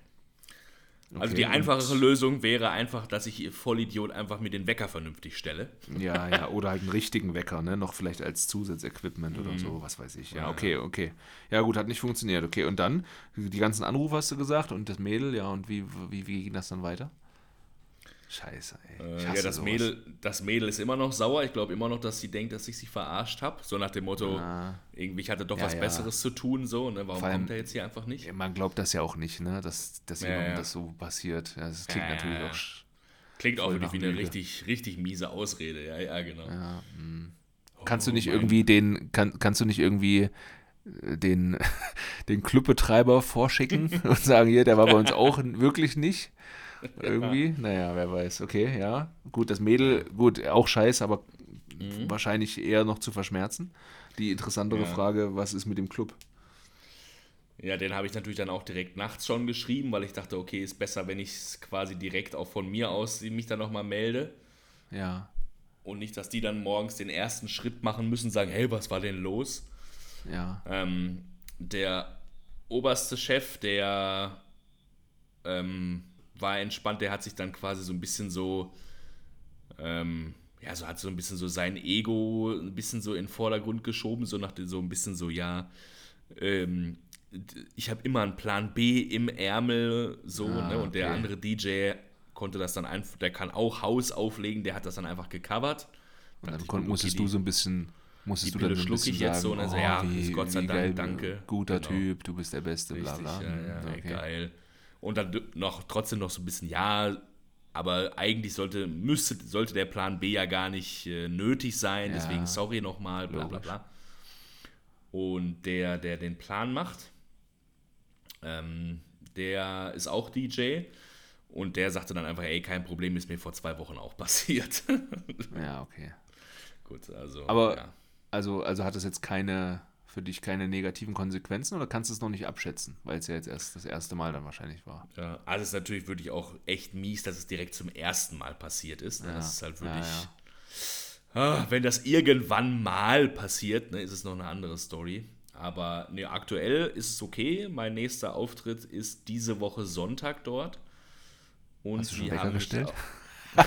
[SPEAKER 1] Okay, also die einfachere Lösung wäre einfach, dass ich Vollidiot einfach mir den Wecker vernünftig stelle.
[SPEAKER 2] Ja, ja, oder halt einen richtigen Wecker, ne? Noch vielleicht als Zusatzequipment mhm. oder so, was weiß ich. Ja, okay, okay. Ja, gut, hat nicht funktioniert. Okay, und dann, die ganzen Anrufe hast du gesagt und das Mädel, ja, und wie, wie, wie ging das dann weiter? Scheiße, ey.
[SPEAKER 1] Äh, ja, das Mädel, das Mädel ist immer noch sauer. Ich glaube immer noch, dass sie denkt, dass ich sie verarscht habe. So nach dem Motto, ja. irgendwie, ich hatte doch ja, was ja. Besseres zu tun, so, ne? Warum allem, kommt er jetzt hier einfach nicht?
[SPEAKER 2] Man glaubt das ja auch nicht, ne? Dass, dass jemandem das so passiert. das klingt natürlich auch.
[SPEAKER 1] Klingt auch wie eine richtig, richtig miese Ausrede, ja, ja, genau.
[SPEAKER 2] Hm. Kannst oh, du nicht mein. irgendwie den, kann, kannst du nicht irgendwie äh, den, den Clubbetreiber vorschicken und sagen, hier, der war bei uns auch wirklich nicht. Irgendwie. Naja, wer weiß. Okay, ja. Gut, das Mädel, gut, auch scheiß, aber mhm. wahrscheinlich eher noch zu verschmerzen. Die interessantere ja. Frage, was ist mit dem Club?
[SPEAKER 1] Ja, den habe ich natürlich dann auch direkt nachts schon geschrieben, weil ich dachte, okay, ist besser, wenn ich es quasi direkt auch von mir aus mich dann nochmal melde.
[SPEAKER 2] Ja.
[SPEAKER 1] Und nicht, dass die dann morgens den ersten Schritt machen müssen, sagen, hey, was war denn los?
[SPEAKER 2] Ja.
[SPEAKER 1] Ähm, der oberste Chef, der ähm, war entspannt, der hat sich dann quasi so ein bisschen so, ähm, ja, so hat so ein bisschen so sein Ego ein bisschen so in den Vordergrund geschoben, so nach so ein bisschen so, ja, ähm, ich habe immer einen Plan B im Ärmel, so, ah, ne? Und der okay. andere DJ konnte das dann einfach, der kann auch Haus auflegen, der hat das dann einfach gecovert.
[SPEAKER 2] Und dann kon, musstest okay, du so ein bisschen, musstest
[SPEAKER 1] du
[SPEAKER 2] dann
[SPEAKER 1] so ein bisschen ich jetzt sagen, so, und also, oh, ja, wie, Gott sei Dank, geil, danke.
[SPEAKER 2] Guter genau. Typ, du bist der Beste, Richtig, bla bla.
[SPEAKER 1] Ja, ja, okay. geil. Und dann noch trotzdem noch so ein bisschen, ja, aber eigentlich sollte, müsste, sollte der Plan B ja gar nicht äh, nötig sein, ja, deswegen sorry nochmal, bla bla bla. Und der, der den Plan macht, ähm, der ist auch DJ und der sagte dann einfach, ey, kein Problem, ist mir vor zwei Wochen auch passiert.
[SPEAKER 2] ja, okay.
[SPEAKER 1] Gut, also.
[SPEAKER 2] Aber,
[SPEAKER 1] ja.
[SPEAKER 2] also, also hat das jetzt keine für dich keine negativen Konsequenzen oder kannst du es noch nicht abschätzen, weil es ja jetzt erst das erste Mal dann wahrscheinlich war?
[SPEAKER 1] Ja, also es ist natürlich wirklich auch echt mies, dass es direkt zum ersten Mal passiert ist. Ne? Ja, das ist halt wirklich. Ja, ja. Ah, wenn das irgendwann mal passiert, ne, ist es noch eine andere Story. Aber ne, aktuell ist es okay. Mein nächster Auftritt ist diese Woche Sonntag dort.
[SPEAKER 2] Und Hast du schon die haben gestellt?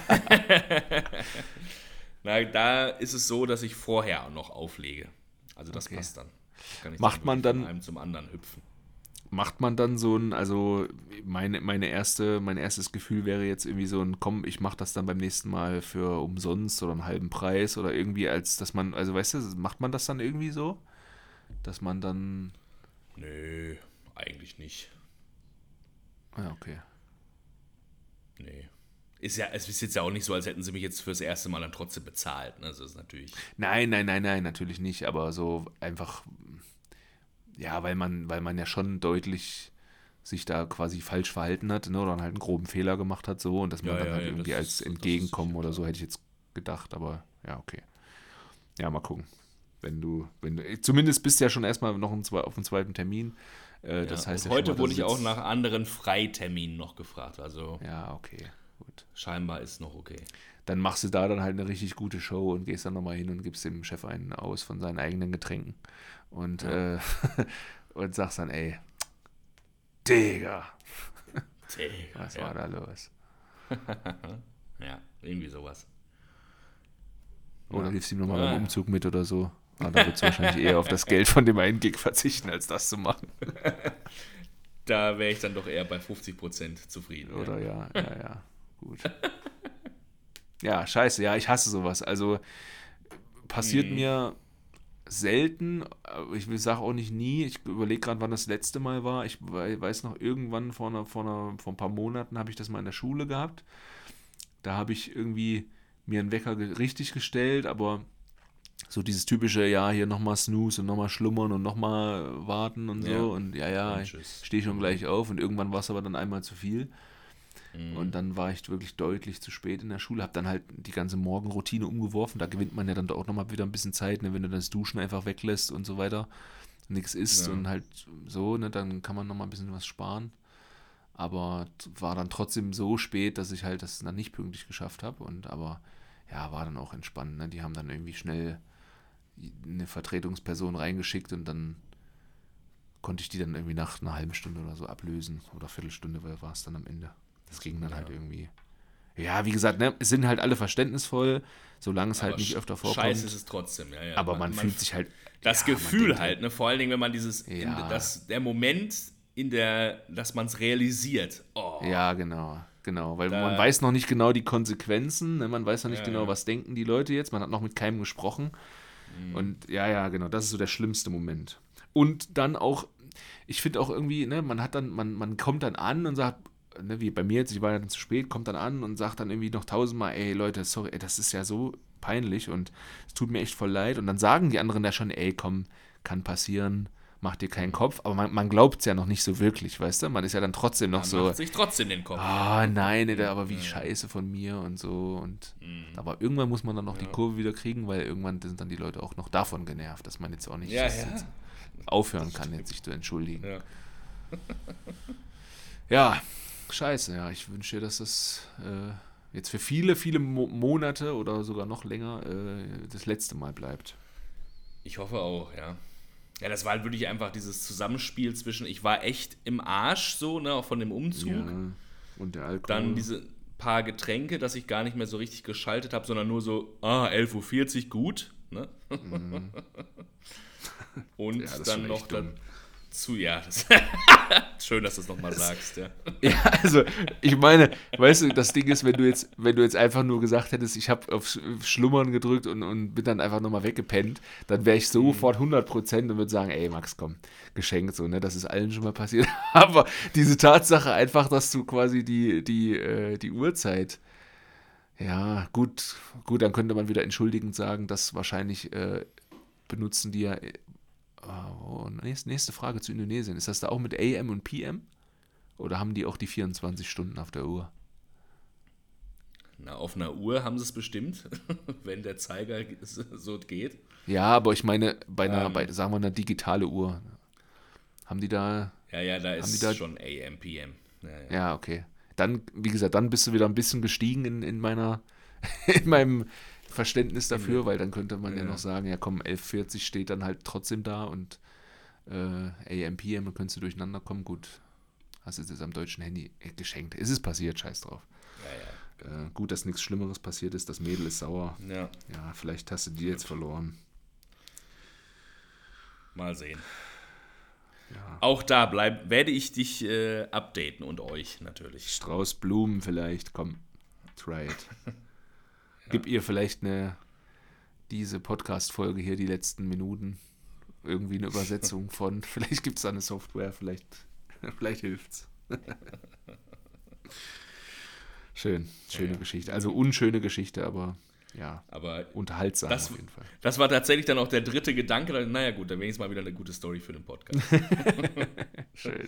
[SPEAKER 1] Na, da ist es so, dass ich vorher noch auflege. Also das okay. passt dann.
[SPEAKER 2] Kann Macht dann man dann
[SPEAKER 1] von einem zum anderen hüpfen.
[SPEAKER 2] Macht man dann so ein, also meine, meine erste, mein erstes Gefühl wäre jetzt irgendwie so ein, komm, ich mach das dann beim nächsten Mal für umsonst oder einen halben Preis oder irgendwie als, dass man, also weißt du, macht man das dann irgendwie so? Dass man dann.
[SPEAKER 1] Nö, eigentlich nicht.
[SPEAKER 2] Ah, okay.
[SPEAKER 1] Nee ist ja, es ist jetzt ja auch nicht so, als hätten sie mich jetzt fürs erste Mal dann trotzdem bezahlt. Ne? Also ist natürlich.
[SPEAKER 2] Nein, nein, nein, nein, natürlich nicht, aber so einfach, ja, weil man, weil man ja schon deutlich sich da quasi falsch verhalten hat, ne, oder dann halt einen groben Fehler gemacht hat, so, und dass man ja, dann ja, halt ja, irgendwie als Entgegenkommen oder so, hätte ich jetzt gedacht, aber ja, okay. Ja, mal gucken. Wenn du, wenn du, zumindest bist du ja schon erstmal noch ein, auf dem zweiten Termin. Äh, das heißt
[SPEAKER 1] heute mal, wurde ich auch nach anderen Freiterminen noch gefragt, also.
[SPEAKER 2] Ja, okay. Gut.
[SPEAKER 1] Scheinbar ist noch okay.
[SPEAKER 2] Dann machst du da dann halt eine richtig gute Show und gehst dann nochmal hin und gibst dem Chef einen aus von seinen eigenen Getränken. Und, ja. äh, und sagst dann, ey, Digga. Digga Was ja. war da los?
[SPEAKER 1] ja, irgendwie sowas.
[SPEAKER 2] Oder ja. hilfst ihm nochmal beim Umzug mit oder so. Aber da wird es wahrscheinlich eher auf das Geld von dem einen Gig verzichten, als das zu machen.
[SPEAKER 1] da wäre ich dann doch eher bei 50% zufrieden.
[SPEAKER 2] Oder ja, ja, ja. ja. Gut. ja, scheiße, ja, ich hasse sowas. Also passiert mhm. mir selten, ich sage auch nicht nie, ich überlege gerade, wann das letzte Mal war. Ich weiß noch, irgendwann vor, einer, vor, einer, vor ein paar Monaten habe ich das mal in der Schule gehabt. Da habe ich irgendwie mir einen Wecker richtig gestellt, aber so dieses typische, ja, hier nochmal snooze und nochmal schlummern und nochmal warten und so. Ja. Und ja, ja, ich stehe schon gleich auf und irgendwann war es aber dann einmal zu viel. Mhm. Und dann war ich wirklich deutlich zu spät in der Schule, habe dann halt die ganze Morgenroutine umgeworfen. Da gewinnt man ja dann auch nochmal wieder ein bisschen Zeit, ne, wenn du das Duschen einfach weglässt und so weiter. Nichts isst ja. und halt so, ne, dann kann man nochmal ein bisschen was sparen. Aber war dann trotzdem so spät, dass ich halt das dann nicht pünktlich geschafft habe. Und aber ja, war dann auch entspannt. Ne? Die haben dann irgendwie schnell eine Vertretungsperson reingeschickt und dann konnte ich die dann irgendwie nach einer halben Stunde oder so ablösen. Oder Viertelstunde war es dann am Ende. Das ging dann halt irgendwie. Ja, wie gesagt, ne, es sind halt alle verständnisvoll, solange es halt nicht öfter vorkommt.
[SPEAKER 1] Scheiße ist es trotzdem, ja, ja.
[SPEAKER 2] aber man, fühlt sich halt.
[SPEAKER 1] Das
[SPEAKER 2] ja, man
[SPEAKER 1] Gefühl
[SPEAKER 2] denkt
[SPEAKER 1] halt, ne? Vor allen Dingen, wenn man dieses,
[SPEAKER 2] Ja.
[SPEAKER 1] in, das, der Moment, in der, dass man es realisiert. Oh,
[SPEAKER 2] Ja, genau. Genau, weil
[SPEAKER 1] Da-
[SPEAKER 2] man weiß noch nicht genau die Konsequenzen, ne? man weiß noch nicht
[SPEAKER 1] Ja,
[SPEAKER 2] genau,
[SPEAKER 1] ja.
[SPEAKER 2] was denken die Leute jetzt, man hat noch mit keinem gesprochen.
[SPEAKER 1] Mhm.
[SPEAKER 2] Und ja, ja, genau, das ist so der schlimmste Moment. Und dann auch, ich finde auch irgendwie, ne, man hat dann, man, man kommt dann an und sagt, ne, wie bei mir jetzt, ich war ja dann zu spät, kommt dann an und sagt dann irgendwie noch tausendmal, ey Leute, sorry, ey, das ist ja so peinlich und es tut mir echt voll leid. Und dann sagen die anderen ja schon, ey, komm, kann passieren, mach dir keinen Kopf. Aber man, man glaubt es ja noch nicht so wirklich, weißt du? Man ist ja dann trotzdem noch
[SPEAKER 1] man
[SPEAKER 2] so,
[SPEAKER 1] macht sich trotzdem den Kopf.
[SPEAKER 2] ah, nein, ey, aber wie scheiße von mir und so. Und
[SPEAKER 1] Mhm.
[SPEAKER 2] aber irgendwann muss man dann noch die Kurve wieder kriegen, weil irgendwann sind dann die Leute auch noch davon genervt, dass man jetzt auch nicht
[SPEAKER 1] Ja, ja.
[SPEAKER 2] jetzt aufhören kann, jetzt sich zu entschuldigen.
[SPEAKER 1] Ja.
[SPEAKER 2] Ja, scheiße, ja. Ich wünsche dir, dass das äh, jetzt für viele, viele Mo Monate oder sogar noch länger äh, das letzte Mal bleibt.
[SPEAKER 1] Ich hoffe auch, ja. Ja, das war halt wirklich einfach dieses Zusammenspiel zwischen, ich war echt im Arsch, so, ne, auch von dem Umzug.
[SPEAKER 2] Ja. Und der Alkohol.
[SPEAKER 1] Dann diese paar Getränke, dass ich gar nicht mehr so richtig geschaltet habe, sondern nur so, ah, 11.40 Uhr, gut. Ne? Und
[SPEAKER 2] Mhm. Ja, das ist
[SPEAKER 1] dann noch
[SPEAKER 2] echt
[SPEAKER 1] dazu, ja, das schön, dass du es nochmal sagst, ja.
[SPEAKER 2] Ja, also ich meine, weißt du, das Ding ist, wenn du jetzt, wenn du jetzt einfach nur gesagt hättest, ich habe auf Sch- Schlummern gedrückt und, und bin dann einfach nochmal weggepennt, dann wäre ich sofort 100% und würde sagen, ey Max, komm, geschenkt so, ne, das ist allen schon mal passiert. Aber diese Tatsache einfach, dass du quasi die, die, äh, die Uhrzeit, ja, gut, gut, dann könnte man wieder entschuldigend sagen, dass wahrscheinlich äh, benutzen die ja, äh, oh, nächste, nächste Frage zu Indonesien, ist das da auch mit AM und PM? Oder haben die auch die 24 Stunden auf der Uhr?
[SPEAKER 1] Na, auf einer Uhr haben sie es bestimmt, wenn der Zeiger so geht.
[SPEAKER 2] Ja, aber ich meine, bei einer,
[SPEAKER 1] Ähm.
[SPEAKER 2] bei, sagen wir, einer digitale Uhr. Haben die da.
[SPEAKER 1] Ja, ja, da ist
[SPEAKER 2] da-
[SPEAKER 1] schon AM, PM. Ja, ja.
[SPEAKER 2] Ja, okay. Dann, wie gesagt, dann bist du wieder ein bisschen gestiegen in, in meiner, in meinem Verständnis dafür, weil dann könnte man ja,
[SPEAKER 1] Ja.
[SPEAKER 2] noch sagen, ja komm, 11.40 steht dann halt trotzdem da und äh, AM, PM, könntest du durcheinander kommen. Gut, hast du das am deutschen Handy äh, geschenkt. Es ist passiert, scheiß drauf.
[SPEAKER 1] Ja,
[SPEAKER 2] Äh, gut, dass nichts Schlimmeres passiert ist, das Mädel ist sauer.
[SPEAKER 1] ja. ja,
[SPEAKER 2] Ja, vielleicht hast du die jetzt verloren.
[SPEAKER 1] mal sehen.
[SPEAKER 2] Ja.
[SPEAKER 1] Auch da bleib, werde ich dich äh, updaten und euch natürlich.
[SPEAKER 2] Strauß Blumen vielleicht, komm, try it. Gib ihr vielleicht eine, diese Podcast-Folge hier, die letzten Minuten, irgendwie eine Übersetzung von, vielleicht gibt es da eine Software, vielleicht, vielleicht hilft's. Schön, schöne
[SPEAKER 1] Ja.
[SPEAKER 2] Geschichte. Also unschöne Geschichte, aber ja,
[SPEAKER 1] Aber
[SPEAKER 2] unterhaltsam
[SPEAKER 1] Das-
[SPEAKER 2] auf jeden Fall.
[SPEAKER 1] das war tatsächlich dann auch der dritte Gedanke. dann, Naja, gut, dann wenigstens mal wieder eine gute Story für den Podcast.
[SPEAKER 2] Schön.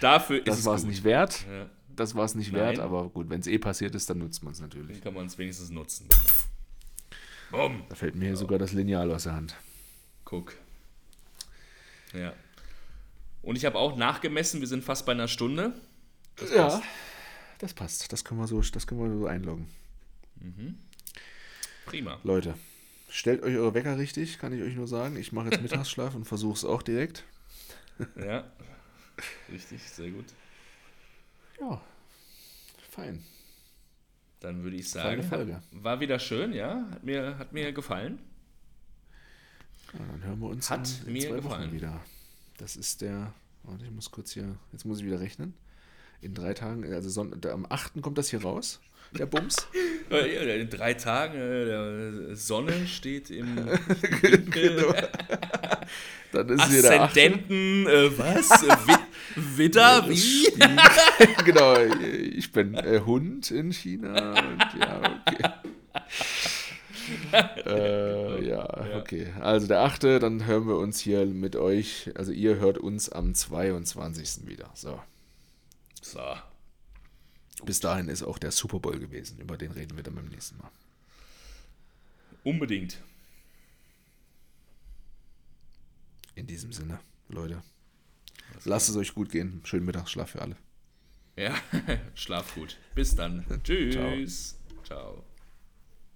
[SPEAKER 1] Dafür ist
[SPEAKER 2] Das
[SPEAKER 1] es
[SPEAKER 2] war es nicht wert.
[SPEAKER 1] Ja,
[SPEAKER 2] Das war es nicht
[SPEAKER 1] Nein.
[SPEAKER 2] wert, aber gut, wenn es eh passiert ist, dann nutzt man es natürlich.
[SPEAKER 1] dann kann man es wenigstens nutzen. Bumm.
[SPEAKER 2] Da fällt mir hier sogar das Lineal aus der Hand.
[SPEAKER 1] Guck. Ja. Und ich habe auch nachgemessen, wir sind fast bei einer Stunde. Das
[SPEAKER 2] Ja,
[SPEAKER 1] passt.
[SPEAKER 2] das passt. Das können wir so, das können wir so einloggen.
[SPEAKER 1] Prima.
[SPEAKER 2] Leute, stellt euch eure Wecker richtig, kann ich euch nur sagen. Ich mache jetzt Mittagsschlaf und versuche es auch direkt.
[SPEAKER 1] Ja. Richtig, sehr gut.
[SPEAKER 2] Ja, fein.
[SPEAKER 1] Dann würde ich sagen,
[SPEAKER 2] Folge.
[SPEAKER 1] hat, war wieder schön, ja. Hat mir, hat mir gefallen.
[SPEAKER 2] Ja, dann hören wir uns
[SPEAKER 1] Hat
[SPEAKER 2] in, in
[SPEAKER 1] mir gefallen.
[SPEAKER 2] Wochen wieder. Das ist der, warte, ich muss kurz hier, jetzt muss ich wieder rechnen. In drei Tagen, also Son am 8. kommt das hier raus, der Bums.
[SPEAKER 1] In drei Tagen, äh, der Sonne steht im
[SPEAKER 2] genau. Dann ist hier der 8.
[SPEAKER 1] Aszendenten, äh, was? Wi- Widder? Wie?
[SPEAKER 2] genau, ich bin äh, Hund in China und ja, okay. äh, ja,
[SPEAKER 1] Ja.
[SPEAKER 2] okay. Also der 8., dann hören wir uns hier mit euch, also ihr hört uns am 22. wieder. So.
[SPEAKER 1] So.
[SPEAKER 2] Bis dahin ist auch der Super Bowl gewesen, über den reden wir dann beim nächsten Mal.
[SPEAKER 1] Unbedingt.
[SPEAKER 2] In diesem Sinne, Leute. Lasst es euch gut gehen. Schönen Mittagsschlaf für alle.
[SPEAKER 1] Ja, schlaf gut. Bis dann. Tschüss. Ciao.